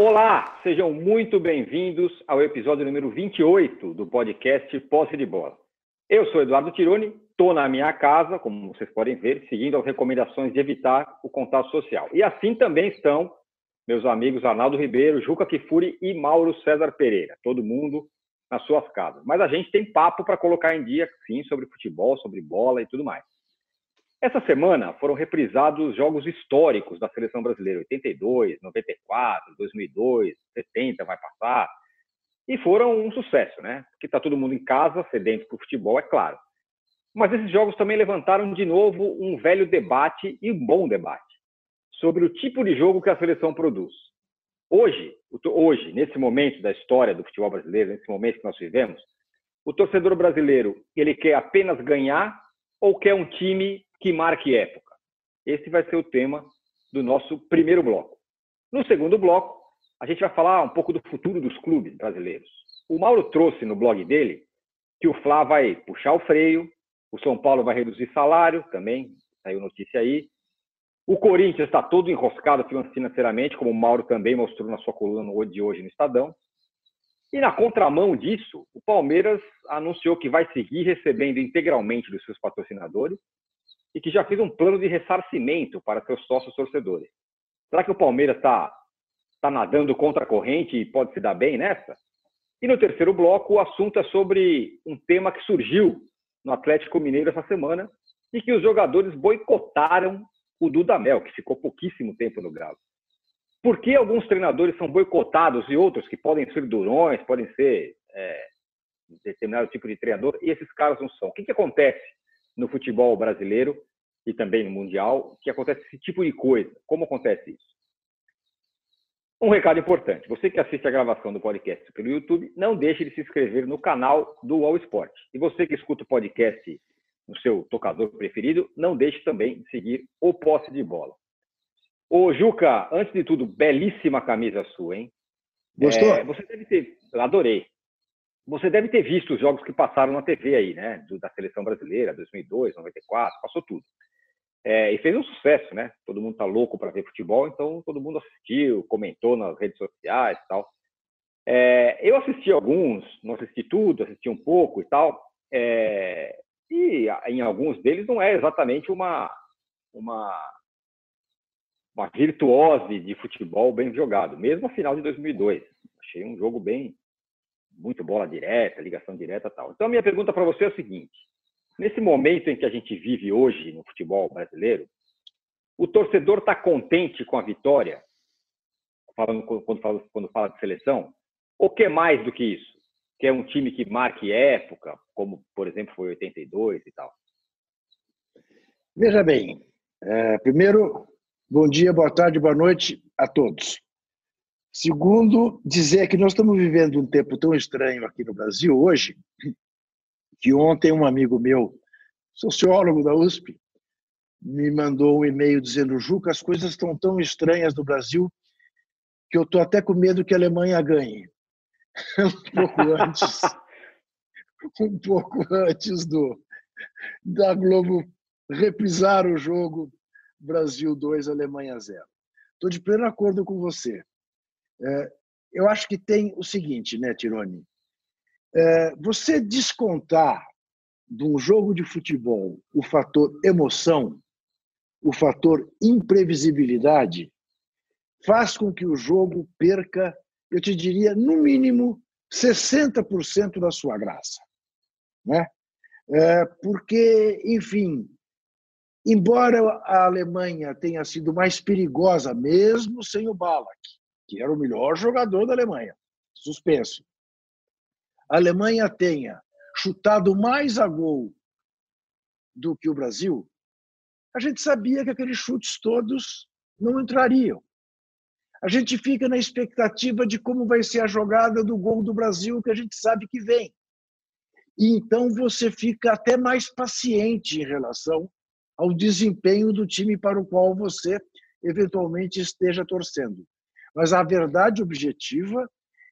olá! Sejam muito bem-vindos ao episódio número 28 do podcast Posse de Bola. Eu sou Eduardo Tironi, estou na minha casa, como vocês podem ver, seguindo as recomendações de evitar o contato social. E assim também estão meus amigos Arnaldo Ribeiro, Juca Kifuri e Mauro César Pereira, todo mundo nas suas casas. Mas a gente tem papo para colocar em dia, sim, sobre futebol, sobre bola e tudo mais. Essa semana foram reprisados jogos históricos da seleção brasileira, 82, 94, 2002, 70 vai passar, e foram um sucesso, né? Porque está todo mundo em casa, sedento para o futebol, é claro. Mas esses jogos também levantaram de novo um velho debate e um bom debate sobre o tipo de jogo que a seleção produz. Hoje, hoje, nesse momento da história do futebol brasileiro, nesse momento que nós vivemos, o torcedor brasileiro ele quer apenas ganhar ou quer um time que marque época? Esse vai ser o tema do nosso primeiro bloco. No segundo bloco, a gente vai falar um pouco do futuro dos clubes brasileiros. O Mauro trouxe no blog dele que o Fla vai puxar o freio, o São Paulo vai reduzir salário, também saiu notícia aí. O Corinthians está todo enroscado financeiramente, como o Mauro também mostrou na sua coluna de hoje no Estadão. E na contramão disso, o Palmeiras anunciou que vai seguir recebendo integralmente dos seus patrocinadores e que já fez um plano de ressarcimento para seus sócios torcedores. Será que o Palmeiras está tá nadando contra a corrente e pode se dar bem nessa? E no terceiro bloco, o assunto é sobre um tema que surgiu no Atlético Mineiro essa semana e que os jogadores boicotaram o Dudamel, que ficou pouquíssimo tempo no Galo. Por que alguns treinadores são boicotados e outros que podem ser durões, podem ser é, determinado tipo de treinador, e esses caras não são? O que, que acontece no futebol brasileiro e também no mundial que acontece esse tipo de coisa. Como acontece isso? Um recado importante: você que assiste a gravação do podcast pelo YouTube, não deixe de se inscrever no canal do All Sport. E você que escuta o podcast no seu tocador preferido, não deixe também de seguir o Posse de Bola. Ô, Juca, antes de tudo, belíssima camisa sua, hein? Gostou? É, você deve ter. Adorei. Você deve ter visto os jogos que passaram na TV aí, né? Da seleção brasileira, 2002, 94, passou tudo. É, e fez um sucesso, né? Todo mundo tá louco para ver futebol, então todo mundo assistiu, comentou nas redes sociais e tal. É, eu assisti alguns, não assisti tudo, assisti um pouco e tal. É, e em alguns deles não é exatamente uma, uma, uma virtuose de futebol bem jogado, mesmo a final de 2002. Achei um jogo bem, muito bola direta, ligação direta tal. Então, a minha pergunta para você é o seguinte: nesse momento em que a gente vive hoje no futebol brasileiro, o torcedor está contente com a vitória, falando quando fala, quando fala de seleção, ou quer mais do que isso? Quer um time que marque época, como por exemplo foi 82 e tal? Veja bem, é, primeiro, bom dia, boa tarde, boa noite a todos. Segundo, dizer que nós estamos vivendo um tempo tão estranho aqui no Brasil hoje, que ontem um amigo meu, sociólogo da USP, me mandou um e-mail dizendo: Juca, as coisas estão tão estranhas no Brasil que eu estou até com medo que a Alemanha ganhe. um pouco antes, um pouco antes do da Globo reprisar o jogo Brasil 2, Alemanha 0. Estou de pleno acordo com você. É, eu acho que tem o seguinte, né, Tironi? É, você descontar de um jogo de futebol o fator emoção, o fator imprevisibilidade, faz com que o jogo perca, eu te diria, no mínimo 60% da sua graça. Né? É, porque, enfim, embora a Alemanha tenha sido mais perigosa, mesmo sem o Balak, que era o melhor jogador da Alemanha, suspenso. A Alemanha tenha chutado mais a gol do que o Brasil, a gente sabia que aqueles chutes todos não entrariam. A gente fica na expectativa de como vai ser a jogada do gol do Brasil, que a gente sabe que vem. E então você fica até mais paciente em relação ao desempenho do time para o qual você eventualmente esteja torcendo. Mas a verdade objetiva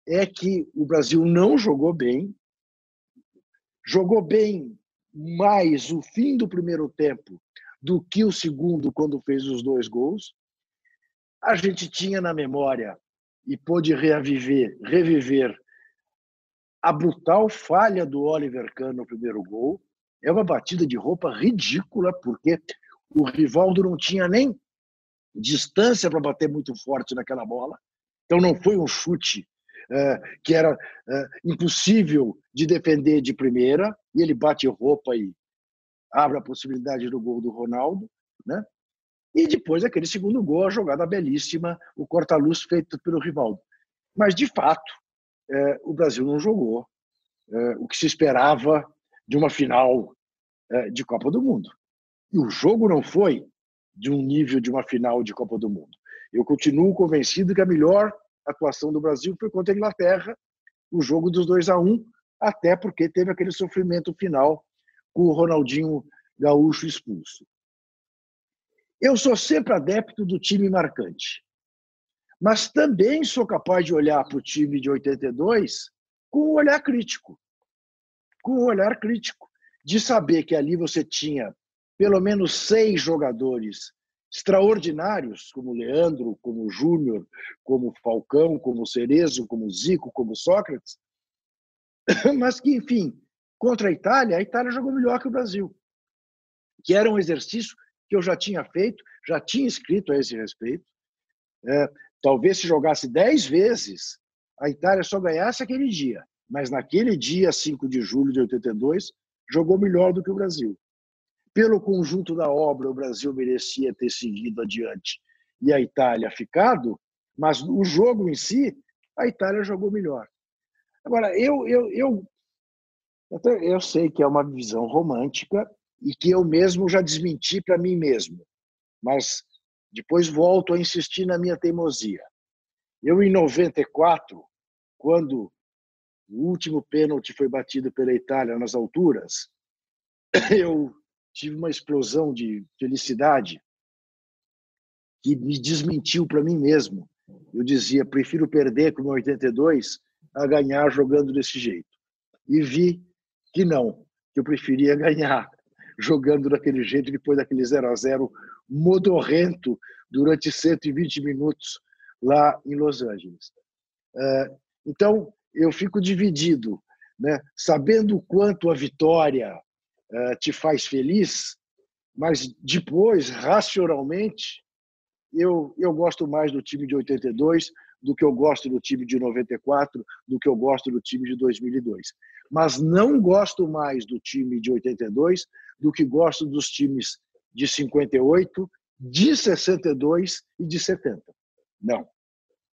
é que o Brasil não jogou bem, jogou bem mais o fim do primeiro tempo do que o segundo, quando fez os dois gols. A gente tinha na memória, e pôde reviver, reviver a brutal falha do Oliver Kahn no primeiro gol. É uma batida de roupa ridícula, porque o Rivaldo não tinha nem distância para bater muito forte naquela bola. Então não foi um chute é, que era é, impossível de defender de primeira, e ele bate roupa e abre a possibilidade do gol do Ronaldo. Né? E depois aquele segundo gol, a jogada belíssima, o corta-luz feito pelo Rivaldo. Mas, de fato, é, o Brasil não jogou é, o que se esperava de uma final é, de Copa do Mundo. E o jogo não foi de um nível de uma final de Copa do Mundo. Eu continuo convencido que a melhor atuação do Brasil foi contra a Inglaterra, o jogo dos 2 a 1 um, até porque teve aquele sofrimento final com o Ronaldinho Gaúcho expulso. Eu sou sempre adepto do time marcante, mas também sou capaz de olhar para o time de 82 com um olhar crítico. Com um olhar crítico, de saber que ali você tinha pelo menos seis jogadores extraordinários, como Leandro, como Júnior, como Falcão, como Cerezo, como Zico, como Sócrates, mas que, enfim, contra a Itália, a Itália jogou melhor que o Brasil, que era um exercício que eu já tinha feito, já tinha escrito a esse respeito. É, talvez se jogasse dez vezes, a Itália só ganhasse aquele dia, mas naquele dia, 5 de julho de 82, jogou melhor do que o Brasil. Pelo conjunto da obra, o Brasil merecia ter seguido adiante e a Itália ficado, mas o jogo em si, a Itália jogou melhor. Agora, eu, eu, eu, eu sei que é uma visão romântica e que eu mesmo já desmenti para mim mesmo, mas depois volto a insistir na minha teimosia. Eu, em 94, quando o último pênalti foi batido pela Itália nas alturas, eu tive uma explosão de felicidade que me desmentiu para mim mesmo. Eu dizia, prefiro perder com 82 a ganhar jogando desse jeito. E vi que não, que eu preferia ganhar jogando daquele jeito depois daquele 0 a 0 modorrento durante 120 minutos lá em Los Angeles. É, então, eu fico dividido, né? sabendo o quanto a vitória te faz feliz, mas depois, racionalmente, eu, eu gosto mais do time de 82 do que eu gosto do time de 94, do que eu gosto do time de 2002. Mas não gosto mais do time de 82 do que gosto dos times de 58, de 62 e de 70. Não.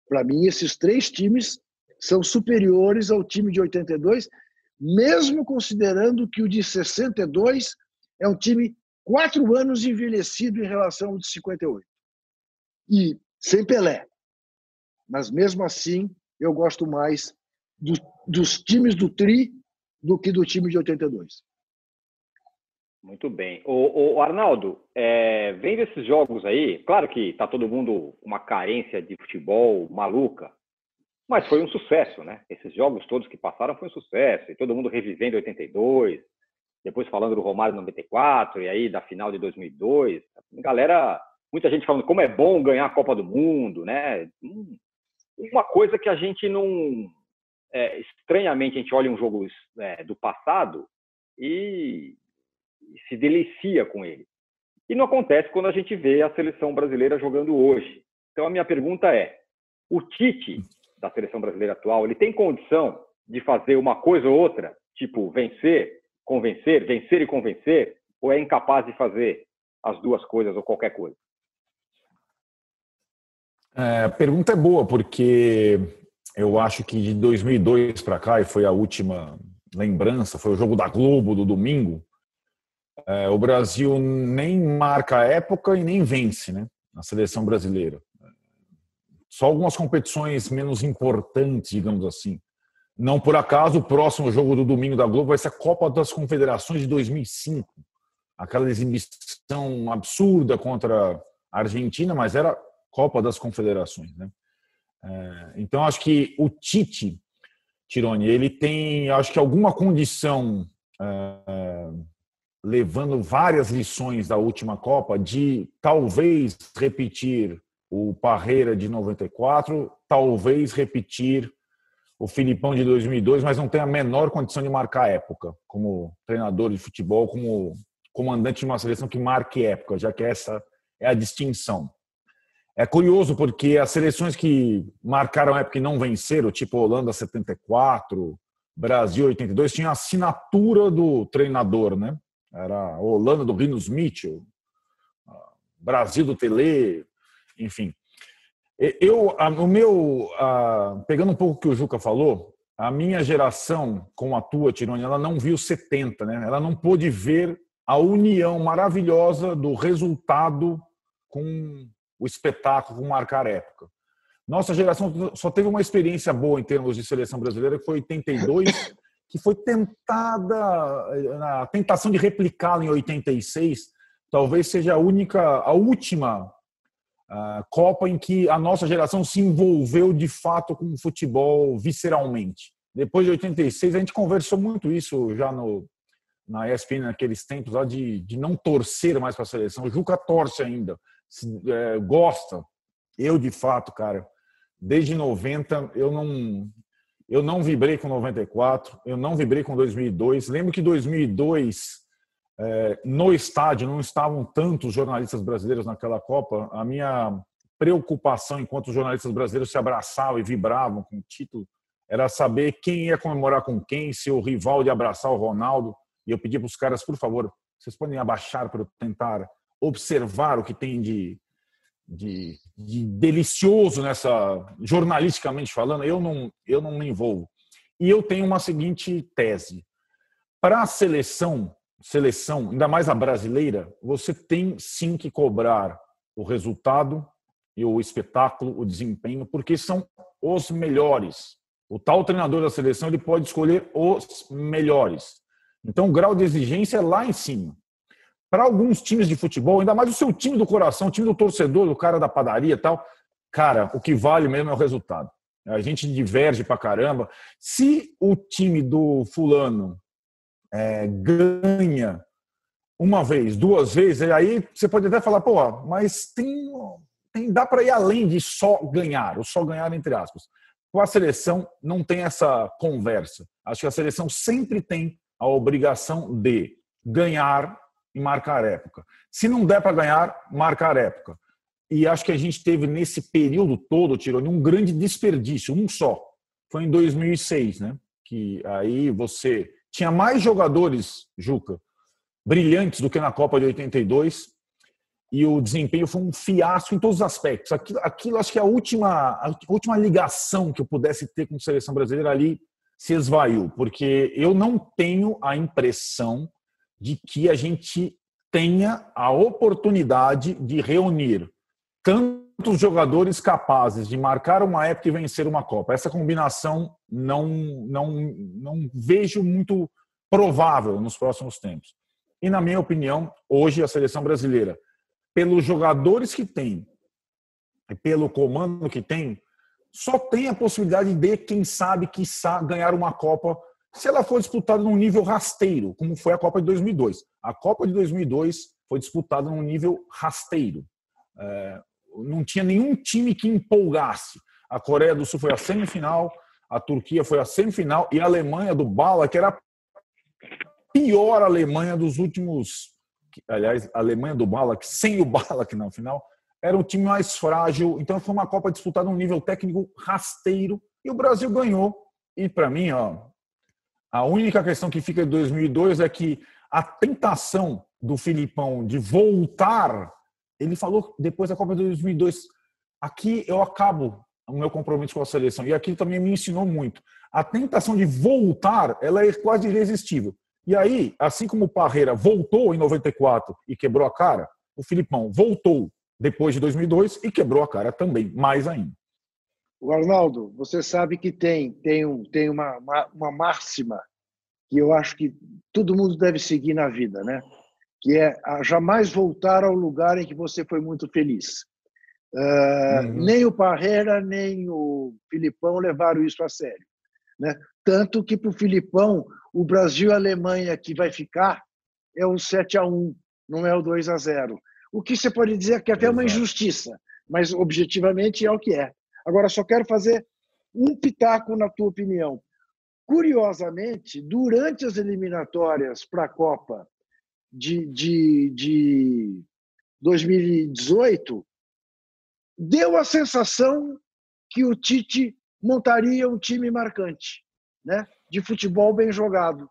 Para mim, esses três times são superiores ao time de 82, mesmo considerando que o de 62 é um time quatro anos envelhecido em relação ao de 58. E sem Pelé. Mas mesmo assim, eu gosto mais do, dos times do Tri do que do time de 82. Muito bem. O, o Arnaldo, é, vendo esses jogos aí, claro que está todo mundo uma carência de futebol maluca, mas foi um sucesso, né? Esses jogos todos que passaram foi um sucesso, e todo mundo revivendo 82, depois falando do Romário 94, e aí da final de 2002. Galera, muita gente falando como é bom ganhar a Copa do Mundo, né? Hum, uma coisa que a gente não. É, estranhamente, a gente olha um jogo é, do passado e se delicia com ele. E não acontece quando a gente vê a seleção brasileira jogando hoje. Então a minha pergunta é: o Tite da seleção brasileira atual, ele tem condição de fazer uma coisa ou outra, tipo vencer, convencer, vencer e convencer, ou é incapaz de fazer as duas coisas ou qualquer coisa? É, a pergunta é boa, porque eu acho que de 2002 para cá, e foi a última lembrança, foi o jogo da Globo do domingo, é, o Brasil nem marca a época e nem vence, né? Na seleção brasileira. Só algumas competições menos importantes, digamos assim. Não por acaso, o próximo jogo do domingo da Globo vai ser a Copa das Confederações de 2005. Aquela exibição absurda contra a Argentina, mas era Copa das Confederações, né? É, então, acho que o Tite, Tironi, ele tem, acho que alguma condição é, levando várias lições da última Copa, de talvez repetir o Parreira de 94, talvez repetir o Filipão de 2002, mas não tem a menor condição de marcar época como treinador de futebol, como comandante de uma seleção que marque época, já que essa é a distinção. É curioso porque as seleções que marcaram época e não venceram, tipo Holanda 74, Brasil 82, tinha assinatura do treinador, né? Era Holanda do Rinos Mitchell, Brasil do Tele, enfim. Eu, o meu, pegando um pouco o que o Juca falou, a minha geração com a tua, Tironi, ela não viu 70, né? Ela não pôde ver a união maravilhosa do resultado com o espetáculo, com marcar época. Nossa geração só teve uma experiência boa em termos de seleção brasileira, que foi 82, que foi tentada, a tentação de replicá-la em 86, talvez seja a única, a última uh, Copa em que a nossa geração se envolveu de fato com o futebol visceralmente. Depois de 86, a gente conversou muito isso já no, na ESPN naqueles tempos lá de, de não torcer mais para a seleção. O Juca torce ainda, se, é, gosta. Eu, de fato, cara, desde 90, eu não, eu não vibrei com 94, eu não vibrei com 2002. Lembro que 2002 é, no estádio não estavam tantos jornalistas brasileiros naquela Copa. A minha preocupação enquanto os jornalistas brasileiros se abraçavam e vibravam com o título era saber quem ia comemorar com quem, se o rival ia abraçar o Ronaldo. E eu pedi para os caras, por favor, vocês podem abaixar para tentar observar o que tem de, de, de, delicioso nessa, jornalisticamente falando. Eu não, eu não me envolvo. E eu tenho uma seguinte tese. Para a seleção, seleção, ainda mais a brasileira, você tem sim que cobrar o resultado e o espetáculo, o desempenho, porque são os melhores. O tal treinador da seleção ele pode escolher os melhores. Então o grau de exigência é lá em cima. Para alguns times de futebol, ainda mais o seu time do coração, o time do torcedor, do cara da padaria e tal, cara, o que vale mesmo é o resultado. A gente diverge pra caramba. Se o time do fulano é, ganha uma vez, duas vezes, aí você pode até falar, pô, mas tem, tem dá para ir além de só ganhar, ou só ganhar entre aspas. Com a seleção não tem essa conversa. Acho que a seleção sempre tem a obrigação de ganhar e marcar época. Se não der para ganhar, marcar época. E acho que a gente teve nesse período todo, Tironi, um grande desperdício, um só. Foi em 2006, né? Que aí você tinha mais jogadores, Juca, brilhantes do que na Copa de 82 e o desempenho foi um fiasco em todos os aspectos. Aquilo, aquilo acho que é a última, a última ligação que eu pudesse ter com a seleção brasileira ali se esvaiu, porque eu não tenho a impressão de que a gente tenha a oportunidade de reunir tantos jogadores capazes de marcar uma época e vencer uma Copa. Essa combinação não, não, não vejo muito provável nos próximos tempos. E, na minha opinião, hoje a seleção brasileira, pelos jogadores que tem e pelo comando que tem, só tem a possibilidade de, quem sabe, quiçá, ganhar uma Copa se ela for disputada num nível rasteiro, como foi a Copa de 2002. A Copa de 2002 foi disputada num nível rasteiro. É, não tinha nenhum time que empolgasse. A Coreia do Sul foi a semifinal, a Turquia foi a semifinal e a Alemanha do Bala, que era a pior Alemanha dos últimos. Aliás, a Alemanha do Bala, sem o Bala aqui na final, era um time mais frágil. Então foi uma Copa disputada num nível técnico rasteiro e o Brasil ganhou. E para mim, ó, a única questão que fica de 2002 é que a tentação do Filipão de voltar ele falou depois da Copa de 2002, aqui eu acabo o meu compromisso com a seleção. E aquilo também me ensinou muito. A tentação de voltar, ela é quase irresistível. E aí, assim como o Parreira voltou em 94 e quebrou a cara, o Filipão voltou depois de 2002 e quebrou a cara também, mais ainda. O Arnaldo, você sabe que tem tem, um, tem uma, uma, uma máxima que eu acho que todo mundo deve seguir na vida, né? Que é jamais voltar ao lugar em que você foi muito feliz. Uh, uhum. Nem o Parreira, nem o Filipão levaram isso a sério. Né? Tanto que para o Filipão, o Brasil e a Alemanha que vai ficar é o 7 a 1 não é o 2 a 0 O que você pode dizer é que é até é uma injustiça. mas objetivamente é o que é. Agora, só quero fazer um pitaco na tua opinião. Curiosamente, durante as eliminatórias para a Copa de, de, de 2018, deu a sensação que o Tite montaria um time marcante, né? de futebol bem jogado.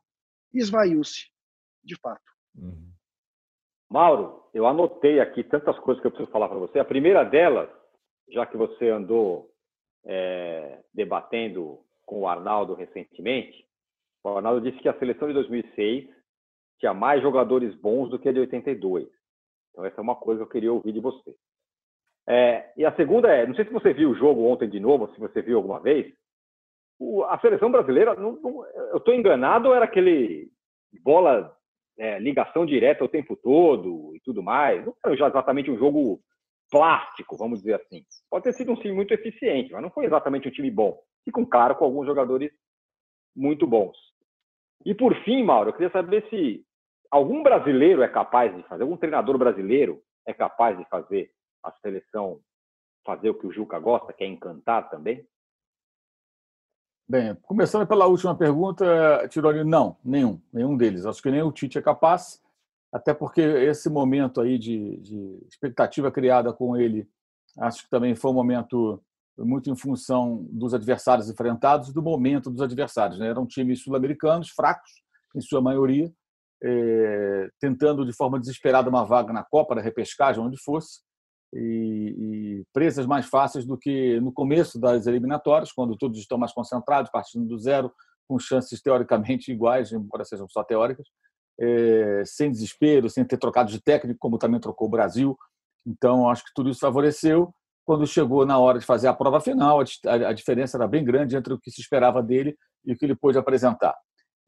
Esvaiu-se, de fato. Uhum. Mauro, eu anotei aqui tantas coisas que eu preciso falar para você. A primeira delas, já que você andou é, debatendo com o Arnaldo recentemente, o Arnaldo disse que a seleção de 2006 tinha mais jogadores bons do que a de 82. Então, essa é uma coisa que eu queria ouvir de você. É, e a segunda é, não sei se você viu o jogo ontem de novo, se você viu alguma vez, o, a seleção brasileira, não, não, eu estou enganado ou era aquele bola é, ligação direta o tempo todo e tudo mais. Não já exatamente um jogo plástico, vamos dizer assim. Pode ter sido um time muito eficiente, mas não foi exatamente um time bom. E com claro, com alguns jogadores muito bons. E por fim, Mauro, eu queria saber se algum brasileiro é capaz de fazer, algum treinador brasileiro é capaz de fazer a seleção fazer o que o Juca gosta, que é encantar também? Bem, começando pela última pergunta, Tironi, não, nenhum, nenhum deles. Acho que nem o Tite é capaz, até porque esse momento aí de, de expectativa criada com ele, acho que também foi um momento muito em função dos adversários enfrentados e do momento dos adversários. Né? Eram times sul-americanos, fracos, em sua maioria, é, tentando de forma desesperada uma vaga na Copa, da repescagem, onde fosse, e, e, presas mais fáceis do que no começo das eliminatórias, quando todos estão mais concentrados, partindo do zero, com chances teoricamente iguais, embora sejam só teóricas, é, sem desespero, sem ter trocado de técnico, como também trocou o Brasil. Então, acho que tudo isso favoreceu. Quando chegou na hora de fazer a prova final, a, a diferença era bem grande entre o que se esperava dele e o que ele pôde apresentar.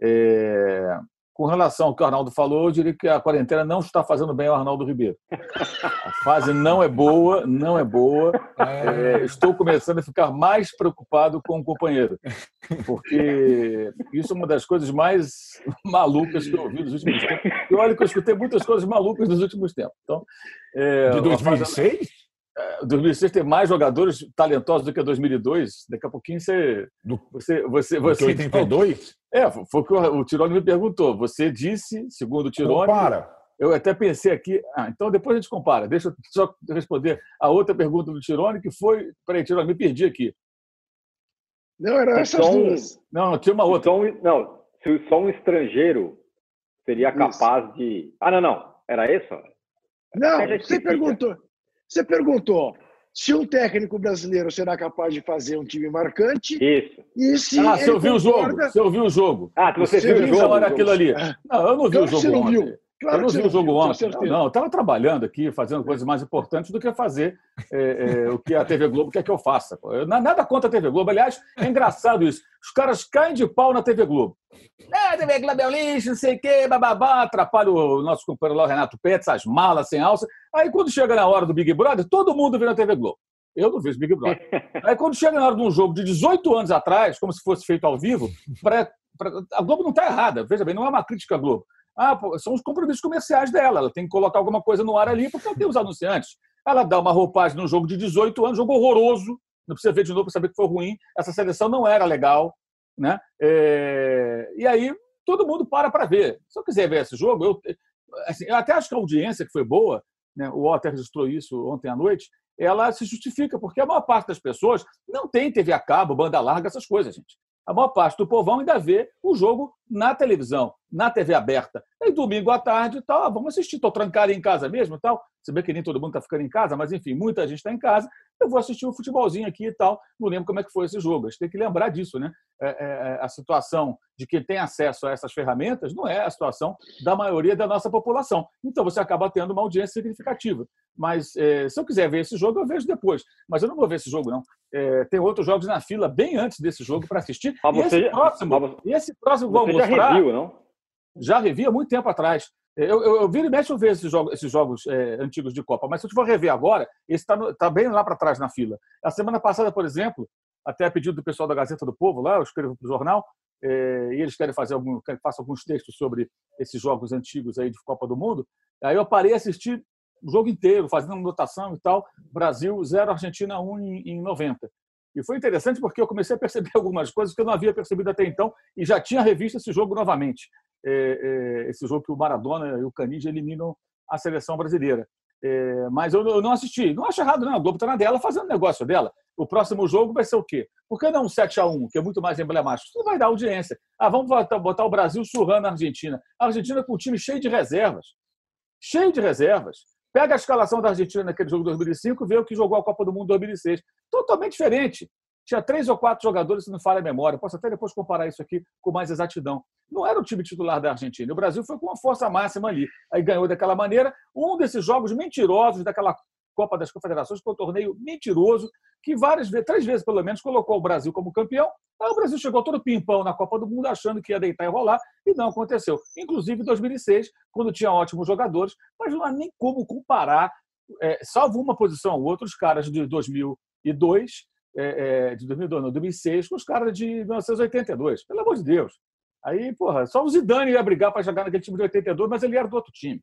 É, com relação ao que o Arnaldo falou, eu diria que a quarentena não está fazendo bem ao Arnaldo Ribeiro. A fase não é boa, não é boa. É. é, estou começando a ficar mais preocupado com o companheiro, porque isso é uma das coisas mais malucas que eu ouvi nos últimos tempos. E olha que eu escutei muitas coisas malucas nos últimos tempos. Então, é, De 2006? 2006 é, tem mais jogadores talentosos do que 2002. Daqui a pouquinho você. Você. você, você 82? É, foi o que o Tirone me perguntou. Você disse, segundo o Tirone. Compara. Eu até pensei aqui. Ah, então depois a gente compara. Deixa eu só responder a outra pergunta do Tirone, que foi. Peraí, Tirone, me perdi aqui. Não, era essas então, duas. Não, tinha uma outra. Então, não, se só um estrangeiro seria capaz isso. de. Ah, não, não. Era isso? Não, você perguntou. Você perguntou se um técnico brasileiro será capaz de fazer um time marcante. Isso. E se ah, você ouviu concorda... o jogo. Você ouviu o jogo. Ah, você, você viu o jogo. Hora aquilo ali. Não, eu não vi claro o jogo. Você não ontem. viu. Claro eu não vi o jogo ontem. Não, eu estava trabalhando aqui, fazendo coisas mais importantes do que fazer é, é, o que a TV Globo quer que eu faça. Eu, nada contra a TV Globo. Aliás, é engraçado isso. Os caras caem de pau na TV Globo. É, TV Globo é um lixo, não sei o quê, bababá, atrapalha o nosso companheiro lá, o Renato Pérez, as malas sem alça. Aí, quando chega na hora do Big Brother, todo mundo vê na TV Globo. Eu não vejo Big Brother. Aí, quando chega na hora de um jogo de 18 anos atrás, como se fosse feito ao vivo, pra, pra, a Globo não está errada. Veja bem, não é uma crítica à Globo. Ah, são os compromissos comerciais dela. Ela tem que colocar alguma coisa no ar ali, porque ela tem os anunciantes. Ela dá uma roupagem num jogo de 18 anos, jogo horroroso. Não precisa ver de novo para saber que foi ruim. Essa seleção não era legal. Né? É... E aí todo mundo para para ver. Se eu quiser ver esse jogo, eu, assim, eu até acho que a audiência que foi boa, né? o Otter registrou isso ontem à noite, ela se justifica, porque a maior parte das pessoas não tem TV a cabo, banda larga, essas coisas, gente a maior parte do povão ainda vê o jogo na televisão, na TV aberta. Aí domingo à tarde e tal, ah, vamos assistir, estou trancado em casa mesmo e tal. Se bem que nem todo mundo está ficando em casa, mas enfim, muita gente está em casa. Eu vou assistir um futebolzinho aqui e tal. Não lembro como é que foi esse jogo. A gente tem que lembrar disso, né? É, é, é, a situação de quem tem acesso a essas ferramentas não é a situação da maioria da nossa população. Então você acaba tendo uma audiência significativa. Mas é, se eu quiser ver esse jogo, eu vejo depois. Mas eu não vou ver esse jogo, não. É, tem outros jogos na fila bem antes desse jogo para assistir. Mas você, esse próximo, mas, esse próximo você já mostrar, reviu, não? Já revi há muito tempo atrás. Eu, eu, eu viro e mexo eu ver esses jogos, esses jogos é, antigos de Copa, mas se eu for rever agora, esse está tá bem lá para trás na fila. A semana passada, por exemplo, até a pedido do pessoal da Gazeta do Povo, lá, eu escrevo para o jornal, é, e eles querem fazer algum, querem que alguns textos sobre esses jogos antigos aí de Copa do Mundo. Aí eu parei a assistir o jogo inteiro, fazendo anotação e tal. Brasil 0, Argentina 1 em, em 90. E foi interessante porque eu comecei a perceber algumas coisas que eu não havia percebido até então e já tinha revisto esse jogo novamente. É, é, esse jogo que o Maradona e o Canidia eliminam a seleção brasileira. É, mas eu, eu, não assisti. Não acho errado, não. A Globo está na dela fazendo negócio dela. O próximo jogo vai ser o quê? Por que não um 7 a 1 que é muito mais emblemático? Isso vai dar audiência. Ah, vamos botar, botar o Brasil surrando a Argentina. A Argentina com um time cheio de reservas. Cheio de reservas. Pega a escalação da Argentina naquele jogo de 2005 e vê o que jogou a Copa do Mundo em 2006. Totalmente diferente. Tinha três ou quatro jogadores, se não falha a memória. Posso até depois comparar isso aqui com mais exatidão. Não era o time titular da Argentina. O Brasil foi com uma força máxima ali. Aí ganhou daquela maneira. Um desses jogos mentirosos daquela Copa das Confederações, que foi um torneio mentiroso, que várias vezes, três vezes pelo menos, colocou o Brasil como campeão. Aí o Brasil chegou todo pimpão na Copa do Mundo, achando que ia deitar e rolar, e não aconteceu. Inclusive em 2006, quando tinha ótimos jogadores, mas não há nem como comparar, é, salvo uma posição ou outra, os caras de 2002, é, é, de 2002, não, 2006, com os caras de 1982. Pelo amor de Deus. Aí, porra, só o Zidane ia brigar para jogar naquele time de 82, mas ele era do outro time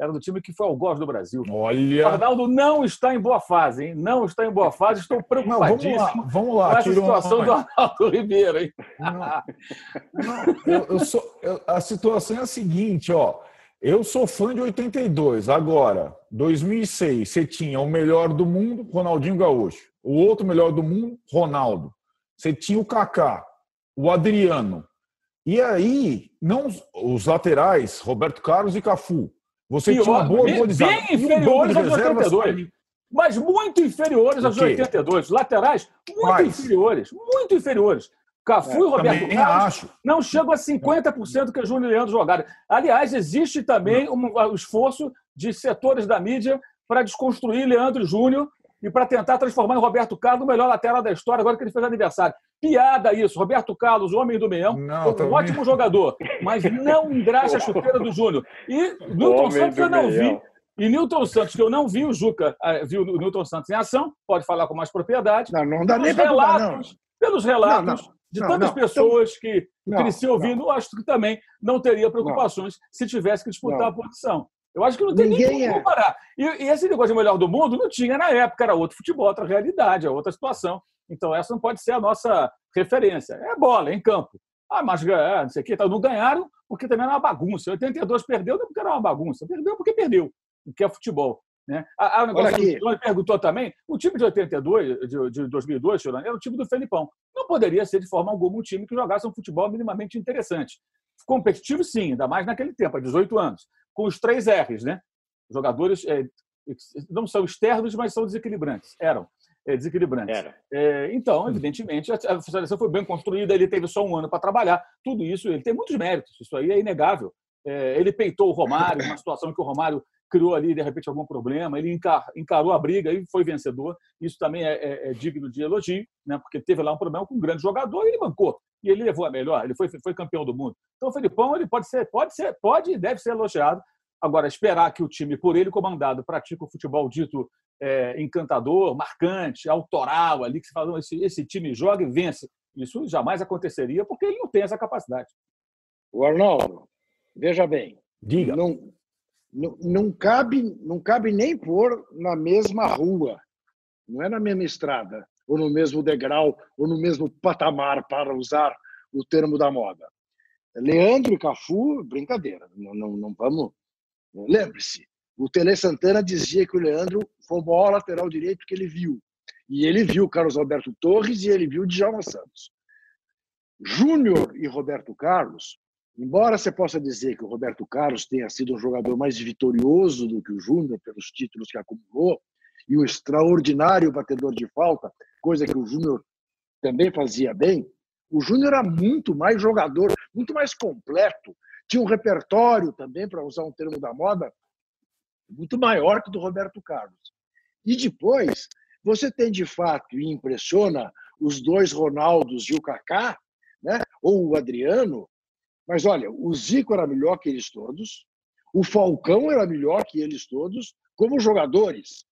era do time que foi ao gosto do Brasil. Olha. O Arnaldo não está em boa fase, hein? Não está em boa fase. Estou preocupadíssimo não, vamos lá, vamos lá, com essa situação do Arnaldo Ribeiro, hein? Não, não, eu, eu sou, eu, a situação é a seguinte, ó. Eu sou fã de 82. Agora, 2006, você tinha o melhor do mundo, Ronaldinho Gaúcho. O outro melhor do mundo, Ronaldo. Você tinha o Kaká, o Adriano. E aí, não os laterais, Roberto Carlos e Cafu. Você Pior, tinha uma boa bem, bem inferiores aos 82. Mas muito inferiores aos 82. Laterais, muito inferiores. Muito inferiores. Cafu é, e Roberto Carlos acho. não chegam a 50% que o Júnior e Leandro jogaram. Aliás, existe também um, um esforço de setores da mídia para desconstruir Leandro Júnior e para tentar transformar em Roberto Carlos o melhor lateral da história, agora que ele fez aniversário. Piada isso. Roberto Carlos, o homem do meião, não, um também. ótimo jogador, mas não engraxa a chuteira do Júnior. E Newton Santos eu não vi. E Newton Santos, que eu não vi o Juca, eh, viu o Newton Santos em ação, pode falar com mais propriedade. Não, não dá nem para relatos, Pelos relatos não, não, de tantas pessoas que cresciam ouvindo, acho que também não teria preocupações se tivesse que disputar a posição. Eu acho que não tem Ninguém nem como é. comparar. E, e, esse negócio de melhor do mundo não tinha na época, era outro futebol, outra realidade, é outra situação. Então, essa não pode ser a nossa referência. É bola, é em campo. Ah, mas é, não sei o quê, então, não ganharam porque também era uma bagunça. 82 perdeu não porque era uma bagunça, perdeu porque perdeu, que é futebol. Né? Ah, o negócio que o perguntou também, o time de 82, de, de 2002, Chorani, era o time do Felipão. Não poderia ser de forma alguma um time que jogasse um futebol minimamente interessante. Competitivo, sim, ainda mais naquele tempo, há 18 anos com os três R's, né? Jogadores é, não são externos, mas são desequilibrantes. Eram é, desequilibrantes. Era. É, então, evidentemente, a, a seleção foi bem construída, ele teve só um ano para trabalhar. Tudo isso, ele tem muitos méritos, isso aí é inegável. É, ele peitou o Romário, uma situação que o Romário criou ali, de repente, algum problema. Ele encarou a briga e foi vencedor. Isso também é, é, é, digno de elogio, né? porque teve lá um problema com um grande jogador e ele bancou. E ele levou a melhor, ele foi, foi campeão do mundo. Então, o Felipão ele pode ser, pode ser, pode e deve ser elogiado. Agora, esperar que o time, por ele comandado, pratique o futebol dito é, encantador, marcante, autoral, ali que se fala, esse, esse time joga e vence. Isso jamais aconteceria, porque ele não tem essa capacidade. O Arnaldo, veja bem. Diga. Não, não, não, cabe, não cabe nem pôr na mesma rua, não é na mesma estrada, ou no mesmo degrau, ou no mesmo patamar, para usar o termo da moda. Leandro e Cafu, brincadeira, não, não, não vamos. Lembre-se, o Tele Santana dizia que o Leandro foi o maior lateral direito que ele viu. E ele viu Carlos Alberto Torres e ele viu Djalma Santos. Júnior e Roberto Carlos Embora você possa dizer que o Roberto Carlos tenha sido um jogador mais vitorioso do que o Júnior pelos títulos que acumulou e um extraordinário batedor de falta, coisa que o Júnior também fazia bem, o Júnior era muito mais jogador, muito mais completo, tinha um repertório também, para usar um termo da moda, muito maior que o do Roberto Carlos. E depois, você tem de fato, e impressiona, os dois Ronaldos e o Kaká, né? ou o Adriano, mas olha, o Zico era melhor que eles todos, o Falcão era melhor que eles todos, como jogadores,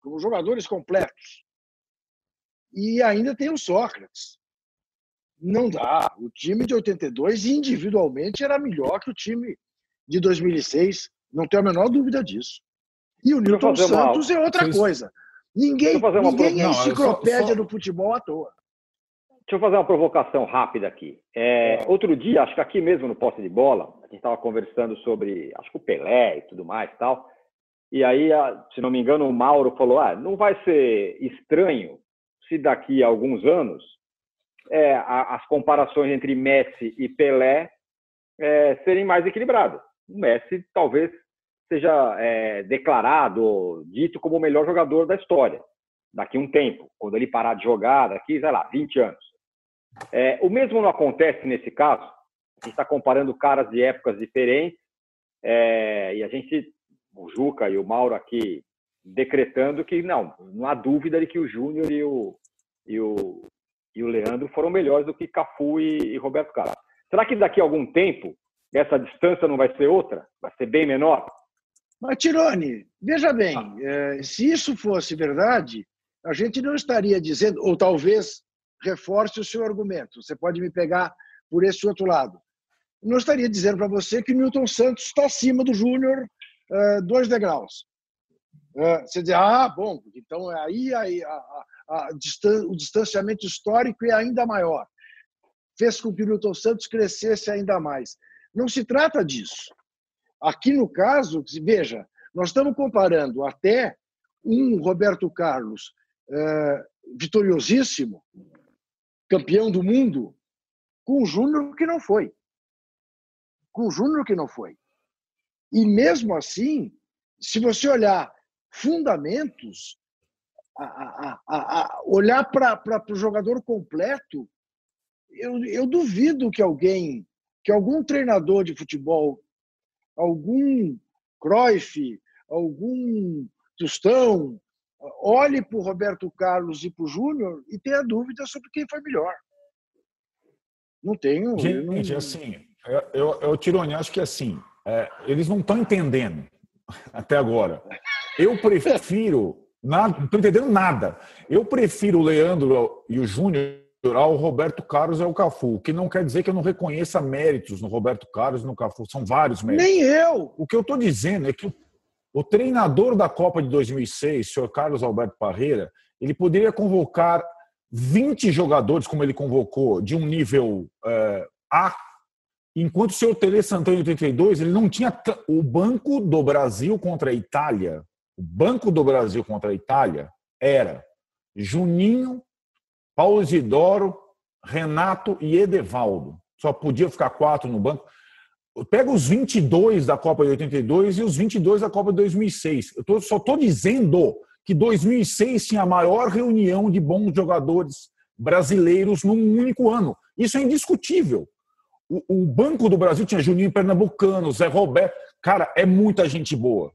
como jogadores completos. E ainda tem o Sócrates. Não dá. O time de 82 individualmente era melhor que o time de 2006, não tenho a menor dúvida disso. E o Newton Santos uma... é outra Vocês... coisa. Ninguém, ninguém é enciclopédia só, só... do futebol à toa. Deixa eu fazer uma provocação rápida aqui. É, outro dia, acho que aqui mesmo no posse de bola, a gente estava conversando sobre, acho que o Pelé e tudo mais e tal. E aí, se não me engano, o Mauro falou: ah, não vai ser estranho se daqui a alguns anos é, as comparações entre Messi e Pelé é, serem mais equilibradas. O Messi talvez seja é, declarado, dito como o melhor jogador da história daqui a um tempo, quando ele parar de jogar, daqui, sei lá, 20 anos. É, o mesmo não acontece nesse caso. A gente está comparando caras de épocas diferentes é, e a gente, o Juca e o Mauro aqui, decretando que não, não há dúvida de que o Júnior e o, e o, e o Leandro foram melhores do que Cafu e, e Roberto Carlos. Será que daqui a algum tempo essa distância não vai ser outra? Vai ser bem menor? Mas, Tirone, veja bem, ah. é, se isso fosse verdade, a gente não estaria dizendo, ou talvez reforce o seu argumento, você pode me pegar por esse outro lado. Não estaria dizendo para você que Milton Santos está acima do Júnior uh, dois degraus. Uh, você diz, ah, bom, então aí, aí a, a, a, o distanciamento histórico é ainda maior. Fez com que o Milton Santos crescesse ainda mais. Não se trata disso. Aqui no caso, veja, nós estamos comparando até um Roberto Carlos uh, vitoriosíssimo, campeão do mundo, com o Júnior que não foi. Com o Júnior que não foi. E mesmo assim, se você olhar fundamentos, a, a, a, olhar para o jogador completo, eu, eu duvido que alguém, que algum treinador de futebol, algum Cruyff, algum Tostão, olhe para o Roberto Carlos e para o Júnior e tenha dúvida sobre quem foi melhor. Não tenho. Gente, não... assim, eu, eu, eu Tironi, acho que assim, é, eles não estão entendendo até agora. Eu prefiro. Nada, não estou entendendo nada. Eu prefiro o Leandro e o Júnior ao Roberto Carlos e ao Cafu, o que não quer dizer que eu não reconheça méritos no Roberto Carlos e no Cafu. São vários méritos. Nem eu! O que eu estou dizendo é que o treinador da Copa de 2006, o senhor Carlos Alberto Parreira, ele poderia convocar 20 jogadores, como ele convocou, de um nível é, A, enquanto o senhor Tele Santana em 82, ele não tinha o Banco do Brasil contra a Itália. O Banco do Brasil contra a Itália era Juninho, Paulo Isidoro, Renato e Edevaldo. Só podia ficar quatro no banco. Pega os 22 da Copa de 82 e os 22 da Copa de 2006. Eu tô, só estou dizendo que 2006 tinha a maior reunião de bons jogadores brasileiros num único ano. Isso é indiscutível. O, o Banco do Brasil tinha Juninho Pernambucano, Zé Roberto. Cara, é muita gente boa.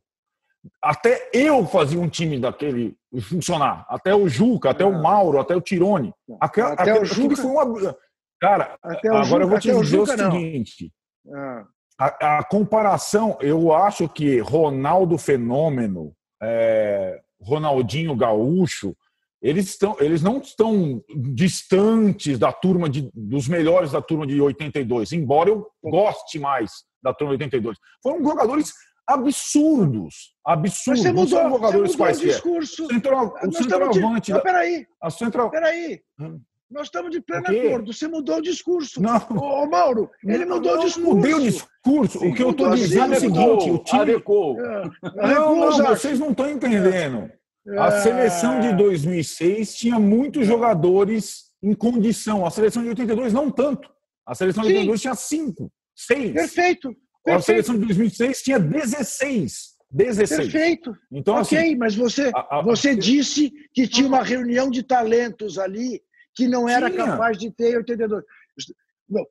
Até eu fazia um time daquele funcionar. Até o Juca, até o ah. Mauro, até o Tirone. Até aquele, o Juca... foi uma. Cara, agora Juca, eu vou te dizer o, Juca, o seguinte. Ah. A, a, comparação, eu acho que Ronaldo Fenômeno, é, Ronaldinho Gaúcho, eles, estão, eles não estão distantes da turma de, dos melhores da turma de 82, embora eu goste mais da turma de 82. Foram jogadores absurdos, absurdos. Você mudou, não são jogadores quaisquer. O discurso. Central, o centroavante. De... peraí. A central... Peraí. Hum. Nós estamos de pleno acordo. Você mudou o discurso. Não. Ô, Mauro, ele mudou não, o discurso. Mudei o discurso. O que eu estou dizendo é o seguinte: o time. Adequou. É. Não, não, vocês não estão entendendo. É. A seleção de 2006 tinha muitos jogadores em condição. A seleção de 82 não tanto. A seleção de Sim. 82 tinha cinco, seis. Perfeito. Perfeito. A seleção de 2006 tinha 16. 16. Perfeito. Então, ok, assim, mas você, a, a, você disse que tinha uma reunião de talentos ali que não era Tinha. capaz de ter 82.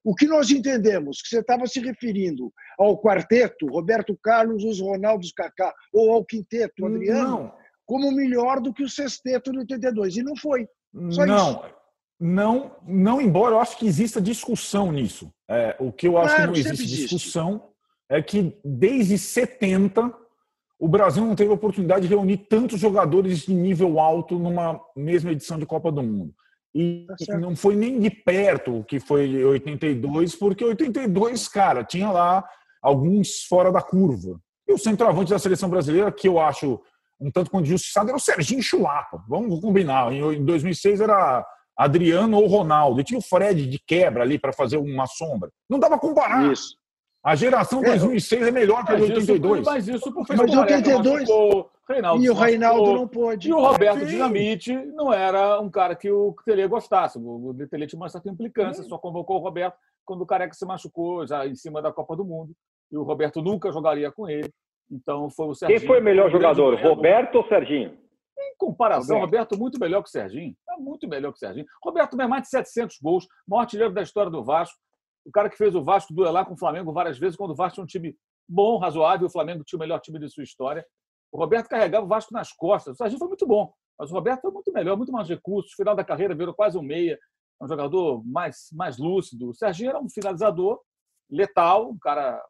O que nós entendemos, que você estava se referindo ao quarteto, Roberto Carlos, os Ronaldos Kaká, ou ao quinteto, Adriano, não. como melhor do que o sexteto de 82. E não foi. Só não. Isso. Não, não, embora eu acho que exista discussão nisso. É, o que eu acho claro, que não existe discussão é que desde 70 o Brasil não teve a oportunidade de reunir tantos jogadores de nível alto numa mesma edição de Copa do Mundo. E tá não foi nem de perto o que foi 82, porque 82, cara, tinha lá alguns fora da curva. E o centroavante da seleção brasileira, que eu acho um tanto quanto injustiçado, era o Serginho Chulapa. Vamos combinar. Em 2006 era Adriano ou Ronaldo. E tinha o Fred de quebra ali para fazer uma sombra. Não dava para comparar. Isso. A geração 2006 é, é melhor que a de 82. Isso, mas isso porque mas o 82 Reinaldo e o Reinaldo não pôde. E o Roberto Sim. Dinamite não era um cara que o Tele gostasse. O Tele tinha uma certa implicância, Sim. só convocou o Roberto quando o Careca se machucou, já em cima da Copa do Mundo. E o Roberto nunca jogaria com ele. Então foi o Serginho. Quem foi o melhor jogador, Roberto ou Serginho? Em comparação, Roberto. Roberto muito melhor que o Serginho. É muito melhor que o Serginho. Roberto tem mais de 700 gols, maior artilheiro da história do Vasco o cara que fez o Vasco duelar com o Flamengo várias vezes, quando o Vasco tinha um time bom, razoável, o Flamengo tinha o melhor time de sua história. O Roberto carregava o Vasco nas costas. O Serginho foi muito bom, mas o Roberto foi muito melhor, muito mais recursos. Final da carreira virou quase um meia, um jogador mais, mais lúcido. O Serginho era um finalizador letal, um cara